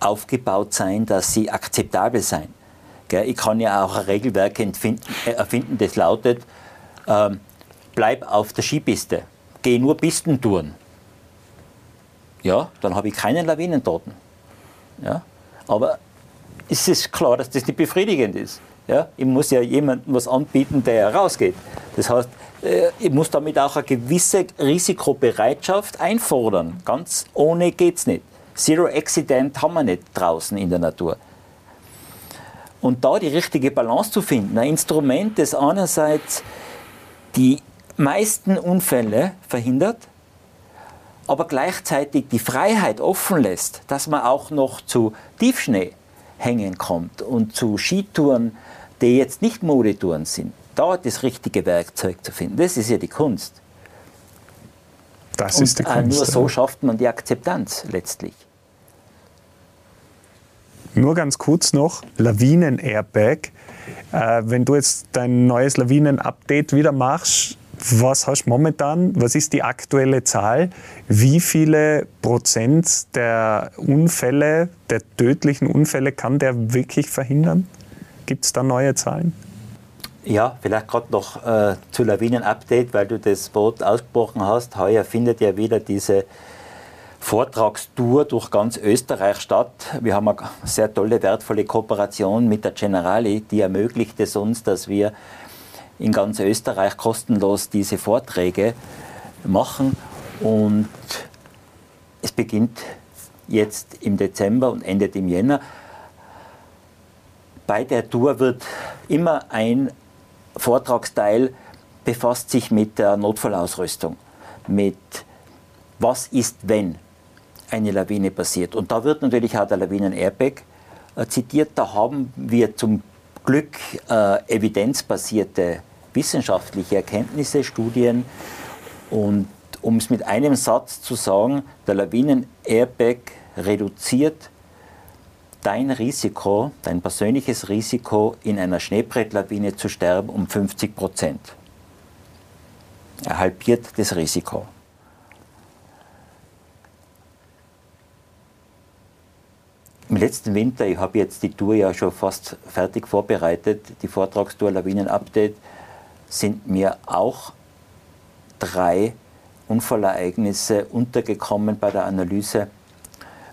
aufgebaut sein, dass sie akzeptabel sein. Ich kann ja auch ein Regelwerk äh, erfinden, das lautet, ähm, bleib auf der Skipiste, geh nur Pistentouren. Ja, dann habe ich keinen Lawinentoten. Ja? Aber es ist klar, dass das nicht befriedigend ist. Ja? Ich muss ja jemandem was anbieten, der rausgeht. Das heißt, äh, ich muss damit auch eine gewisse Risikobereitschaft einfordern. Ganz ohne geht es nicht. Zero Accident haben wir nicht draußen in der Natur. Und da die richtige Balance zu finden, ein Instrument, das einerseits die meisten Unfälle verhindert, aber gleichzeitig die Freiheit offen lässt, dass man auch noch zu Tiefschnee hängen kommt und zu Skitouren, die jetzt nicht Modetouren sind. Da das richtige Werkzeug zu finden, das ist ja die Kunst. Das und ist die Kunst. Nur so schafft man die Akzeptanz letztlich. Nur ganz kurz noch, Lawinen-Airbag. Äh, wenn du jetzt dein neues Lawinen-Update wieder machst, was hast du momentan? Was ist die aktuelle Zahl? Wie viele Prozent der Unfälle, der tödlichen Unfälle kann der wirklich verhindern? Gibt es da neue Zahlen? Ja, vielleicht gerade noch äh, zu Lawinen-Update, weil du das Wort ausgesprochen hast. Heuer findet ja wieder diese Vortragstour durch ganz Österreich statt. Wir haben eine sehr tolle, wertvolle Kooperation mit der Generali, die ermöglicht es uns, dass wir in ganz Österreich kostenlos diese Vorträge machen. Und es beginnt jetzt im Dezember und endet im Jänner. Bei der Tour wird immer ein Vortragsteil befasst sich mit der Notfallausrüstung, mit was ist, wenn eine Lawine passiert. Und da wird natürlich auch der Lawinen-Airbag äh, zitiert. Da haben wir zum Glück äh, evidenzbasierte wissenschaftliche Erkenntnisse, Studien. Und um es mit einem Satz zu sagen, der Lawinen-Airbag reduziert dein Risiko, dein persönliches Risiko, in einer Schneebrettlawine zu sterben, um 50 Prozent. Er halbiert das Risiko. Im letzten Winter, ich habe jetzt die Tour ja schon fast fertig vorbereitet, die Vortragstour Lawinen-Update, sind mir auch drei Unfallereignisse untergekommen bei der Analyse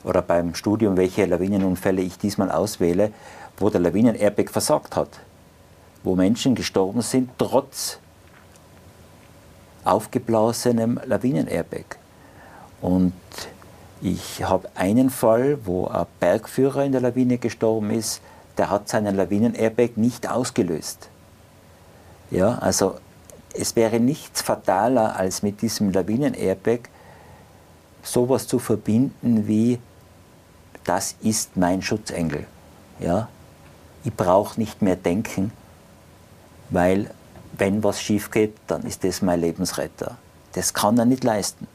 oder beim Studium, welche Lawinenunfälle ich diesmal auswähle, wo der Lawinen-Airbag versagt hat, wo Menschen gestorben sind trotz aufgeblasenem Lawinen-Airbag. Und ich habe einen Fall, wo ein Bergführer in der Lawine gestorben ist, der hat seinen Lawinen-Airbag nicht ausgelöst. Ja, also es wäre nichts fataler, als mit diesem Lawinen-Airbag sowas zu verbinden wie, das ist mein Schutzengel. Ja? Ich brauche nicht mehr denken, weil wenn was schief geht, dann ist das mein Lebensretter. Das kann er nicht leisten.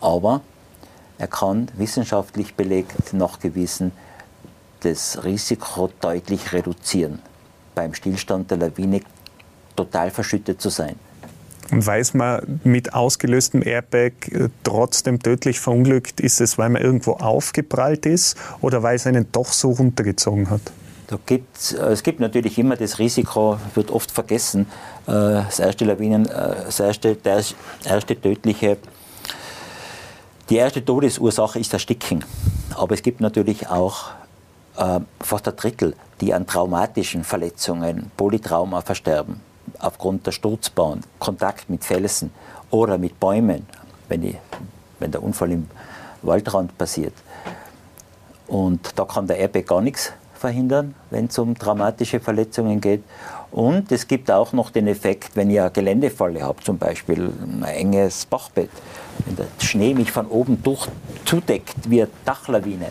Aber er kann wissenschaftlich belegt, nachgewiesen, das Risiko deutlich reduzieren, beim Stillstand der Lawine total verschüttet zu sein. Und weiß man mit ausgelöstem Airbag äh, trotzdem tödlich verunglückt, ist es, weil man irgendwo aufgeprallt ist oder weil es einen doch so runtergezogen hat? Da gibt's, äh, es gibt natürlich immer das Risiko, wird oft vergessen, äh, das erste Lawinen, das erste, der erste tödliche, die erste Todesursache ist Ersticken. Aber es gibt natürlich auch fast ein Drittel, die an traumatischen Verletzungen, Polytrauma versterben, aufgrund der Sturzbahn, Kontakt mit Felsen oder mit Bäumen, wenn, die, wenn der Unfall im Waldrand passiert. Und da kann der Airbag gar nichts verhindern, wenn es um dramatische Verletzungen geht. Und es gibt auch noch den Effekt, wenn ihr eine Geländefalle habt, zum Beispiel ein enges Bachbett, wenn der Schnee mich von oben durch zudeckt wie eine Dachlawine,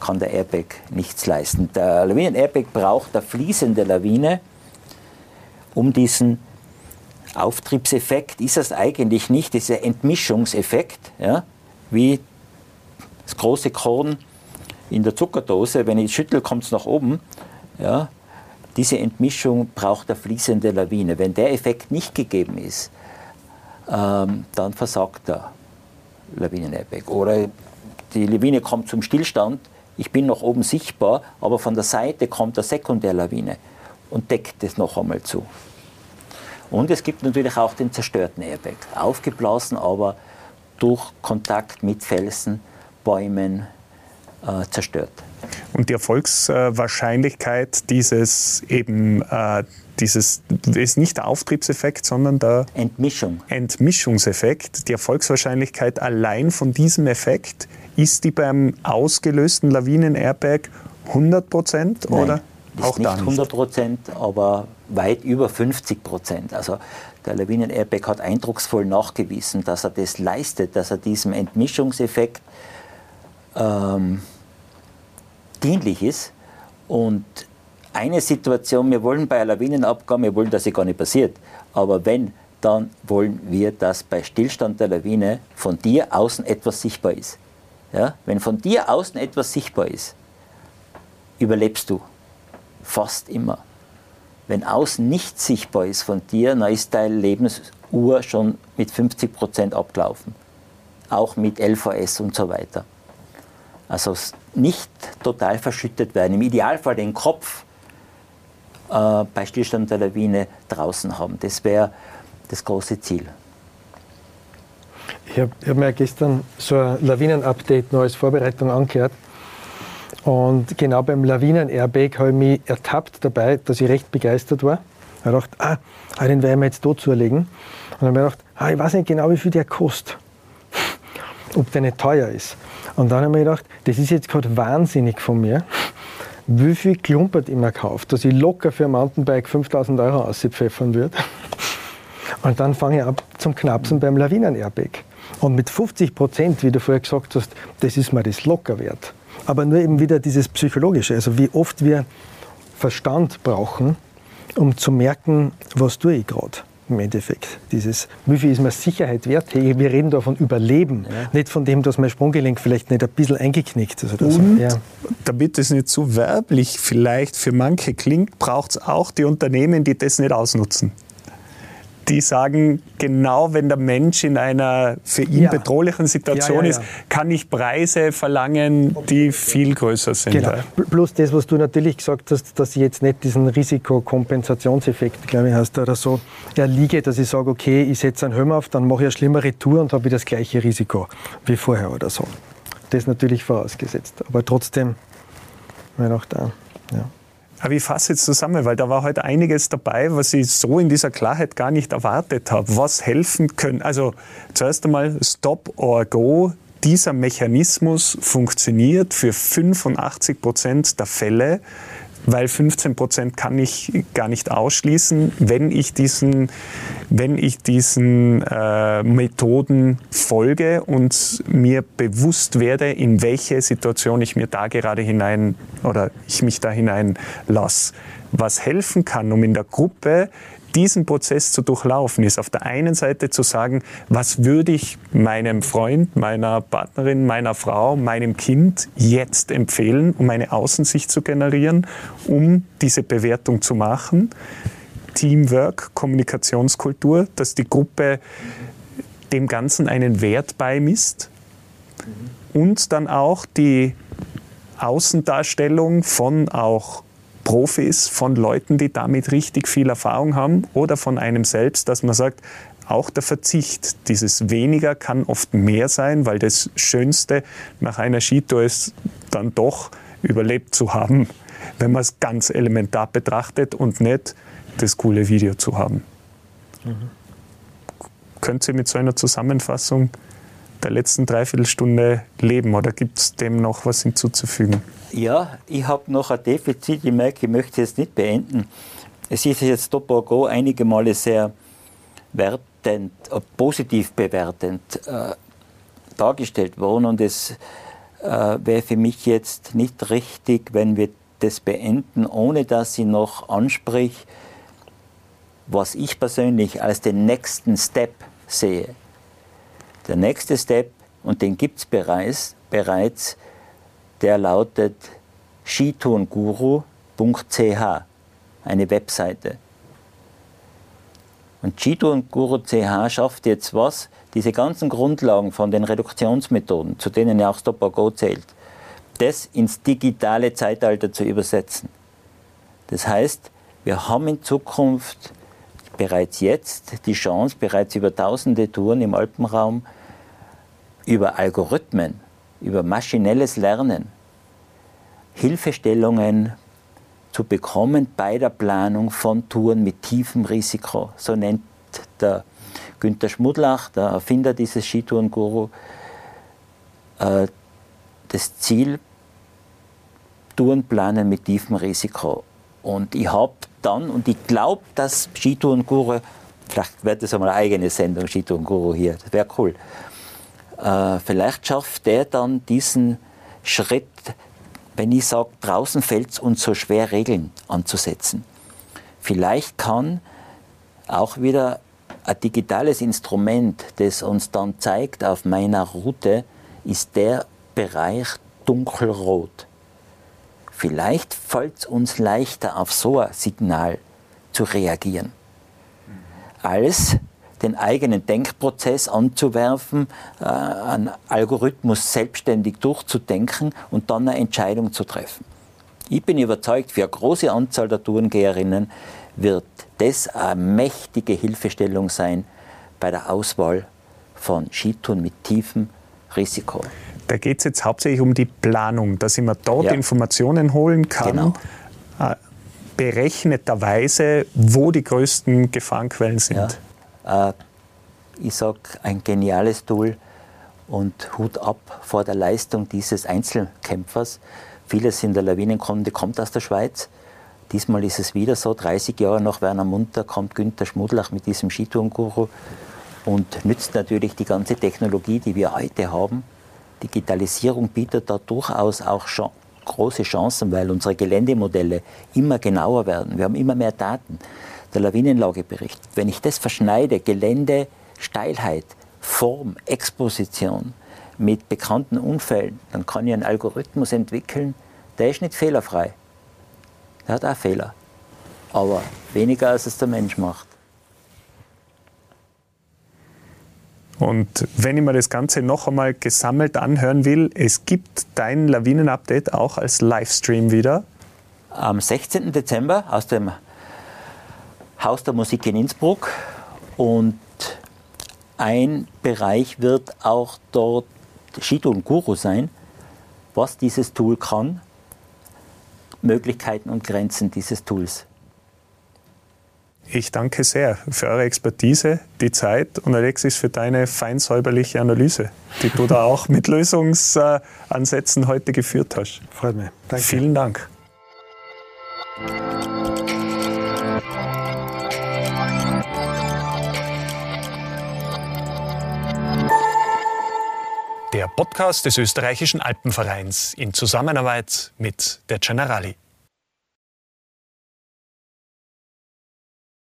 kann der Airbag nichts leisten. Der Lawinen-Airbag braucht eine fließende Lawine, um diesen Auftriebseffekt ist es eigentlich nicht, dieser Entmischungseffekt, ja, wie das große Korn in der Zuckerdose, wenn ich schüttel, kommt es nach oben. Ja. Diese Entmischung braucht eine fließende Lawine. Wenn der Effekt nicht gegeben ist, ähm, dann versagt der Lawinen-Airbag. Oder die Lawine kommt zum Stillstand, ich bin noch oben sichtbar, aber von der Seite kommt eine Sekundärlawine und deckt es noch einmal zu. Und es gibt natürlich auch den zerstörten Airbag. Aufgeblasen, aber durch Kontakt mit Felsen, Bäumen, äh, zerstört. Und die Erfolgswahrscheinlichkeit dieses eben äh, dieses ist nicht der Auftriebseffekt, sondern der Entmischung. Entmischungseffekt. Die Erfolgswahrscheinlichkeit allein von diesem Effekt ist die beim ausgelösten Lawinen-Airbag 100 Prozent oder? Ist auch nicht 100 Prozent, aber weit über 50 Prozent. Also der Lawinen-Airbag hat eindrucksvoll nachgewiesen, dass er das leistet, dass er diesem Entmischungseffekt ähm, dienlich ist. Und eine Situation, wir wollen bei einer Lawinenabgabe, wir wollen, dass sie gar nicht passiert, aber wenn, dann wollen wir, dass bei Stillstand der Lawine von dir außen etwas sichtbar ist. Ja? Wenn von dir außen etwas sichtbar ist, überlebst du fast immer. Wenn außen nichts sichtbar ist von dir, dann ist deine Lebensuhr schon mit 50 Prozent abgelaufen. Auch mit LVS und so weiter. Also nicht total verschüttet werden. Im Idealfall den Kopf äh, bei Stillstand der Lawine draußen haben. Das wäre das große Ziel. Ich habe hab mir gestern so ein Lawinen-Update noch als Vorbereitung angehört. Und genau beim Lawinen-Airbag habe ich mich ertappt dabei, dass ich recht begeistert war. Ich habe gedacht, ah, den werden wir jetzt da zulegen. Und dann habe ich gedacht, ah, ich weiß nicht genau, wie viel der kostet. Ob der nicht teuer ist. Und dann habe ich mir gedacht, das ist jetzt gerade wahnsinnig von mir, wie viel Klumpert ich mir kaufe, dass ich locker für ein Mountainbike 5000 Euro auspfeffern würde. Und dann fange ich ab zum Knapsen beim Lawinen-Airbag. Und mit 50 Prozent, wie du vorher gesagt hast, das ist mir das locker wert. Aber nur eben wieder dieses Psychologische, also wie oft wir Verstand brauchen, um zu merken, was tue ich gerade im Endeffekt. Dieses, wie viel ist mir Sicherheit wert? Hey, wir reden da von Überleben, ja. nicht von dem, dass mein Sprunggelenk vielleicht nicht ein bisschen eingeknickt ist. Oder Und so. ja. damit es nicht zu werblich vielleicht für manche klingt, braucht es auch die Unternehmen, die das nicht ausnutzen die sagen, genau wenn der Mensch in einer für ihn ja. bedrohlichen Situation ja, ja, ist, kann ich Preise verlangen, die viel größer sind. Genau. Plus das, was du natürlich gesagt hast, dass ich jetzt nicht diesen Risikokompensationseffekt, glaube ich, hast oder so erliege, dass ich sage, okay, ich setze einen Helm auf, dann mache ich eine schlimmere Tour und habe das gleiche Risiko wie vorher oder so. Das natürlich vorausgesetzt. Aber trotzdem, mir auch da. Ja. Aber ich fasse jetzt zusammen, weil da war heute einiges dabei, was ich so in dieser Klarheit gar nicht erwartet habe. Was helfen können. Also zuerst einmal Stop or Go. Dieser Mechanismus funktioniert für 85 Prozent der Fälle weil 15 Prozent kann ich gar nicht ausschließen, wenn ich diesen, wenn ich diesen äh, Methoden folge und mir bewusst werde, in welche Situation ich mir da gerade hinein oder ich mich da hinein lasse. Was helfen kann, um in der Gruppe diesen Prozess zu durchlaufen, ist auf der einen Seite zu sagen, was würde ich meinem Freund, meiner Partnerin, meiner Frau, meinem Kind jetzt empfehlen, um eine Außensicht zu generieren, um diese Bewertung zu machen. Teamwork, Kommunikationskultur, dass die Gruppe dem Ganzen einen Wert beimisst und dann auch die Außendarstellung von auch Profis, von Leuten, die damit richtig viel Erfahrung haben oder von einem selbst, dass man sagt, auch der Verzicht, dieses weniger kann oft mehr sein, weil das Schönste nach einer Skitour ist dann doch überlebt zu haben, wenn man es ganz elementar betrachtet und nicht das coole Video zu haben. Mhm. Könnt ihr mit so einer Zusammenfassung der letzten Dreiviertelstunde leben oder gibt es dem noch was hinzuzufügen? Ja, ich habe noch ein Defizit. Ich merke, ich möchte es nicht beenden. Es ist jetzt Stop Go einige Male sehr wertend, äh, positiv bewertend äh, dargestellt worden und es äh, wäre für mich jetzt nicht richtig, wenn wir das beenden, ohne dass ich noch ansprich, was ich persönlich als den nächsten Step sehe. Der nächste Step, und den gibt es bereits, bereits, der lautet skitourenguru.ch, eine Webseite. Und Skitourenguru.ch schafft jetzt was? Diese ganzen Grundlagen von den Reduktionsmethoden, zu denen ja auch Stop or Go zählt, das ins digitale Zeitalter zu übersetzen. Das heißt, wir haben in Zukunft bereits jetzt die Chance, bereits über tausende Touren im Alpenraum über Algorithmen über maschinelles Lernen Hilfestellungen zu bekommen bei der Planung von Touren mit tiefem Risiko. So nennt der Günter Schmudlach, der Erfinder dieses Skitourenguru, äh, das Ziel, Touren planen mit tiefem Risiko. Und ich habe dann, und ich glaube, dass Skitourenguru, vielleicht wird das einmal eine eigene Sendung, Skitourenguru hier, das wäre cool, vielleicht schafft der dann diesen Schritt, wenn ich sage, draußen fällt es uns so schwer, Regeln anzusetzen. Vielleicht kann auch wieder ein digitales Instrument, das uns dann zeigt auf meiner Route, ist der Bereich dunkelrot. Vielleicht fällt es uns leichter, auf so ein Signal zu reagieren, als den eigenen Denkprozess anzuwerfen, äh, einen Algorithmus selbstständig durchzudenken und dann eine Entscheidung zu treffen. Ich bin überzeugt, für eine große Anzahl der Tourengeherinnen wird das eine mächtige Hilfestellung sein bei der Auswahl von Skitouren mit tiefem Risiko. Da geht es jetzt hauptsächlich um die Planung, dass ich mir dort ja. Informationen holen kann, genau. äh, berechneterweise, wo die größten Gefahrenquellen sind. Ja. Äh, ich sage, ein geniales Tool und Hut ab vor der Leistung dieses Einzelkämpfers. Vieles in der Lawinenkunde kommt aus der Schweiz. Diesmal ist es wieder so, 30 Jahre nach Werner Munter kommt Günther Schmudlach mit diesem Skitourenguru und nützt natürlich die ganze Technologie, die wir heute haben. Digitalisierung bietet da durchaus auch große Chancen, weil unsere Geländemodelle immer genauer werden. Wir haben immer mehr Daten. Der Lawinenlagebericht, wenn ich das verschneide, Gelände, Steilheit, Form, Exposition mit bekannten Unfällen, dann kann ich einen Algorithmus entwickeln, der ist nicht fehlerfrei. Der hat auch Fehler. Aber weniger als es der Mensch macht. Und wenn ich mir das Ganze noch einmal gesammelt anhören will, es gibt dein Lawinen-Update auch als Livestream wieder. Am 16. Dezember aus dem Haus der Musik in Innsbruck. Und ein Bereich wird auch dort Shito und Guru sein, was dieses Tool kann, Möglichkeiten und Grenzen dieses Tools. Ich danke sehr für eure Expertise, die Zeit und Alexis für deine feinsäuberliche Analyse, die du da auch mit Lösungsansätzen heute geführt hast. Freut mich. Danke. Vielen Dank. Der Podcast des österreichischen Alpenvereins in Zusammenarbeit mit der Generali.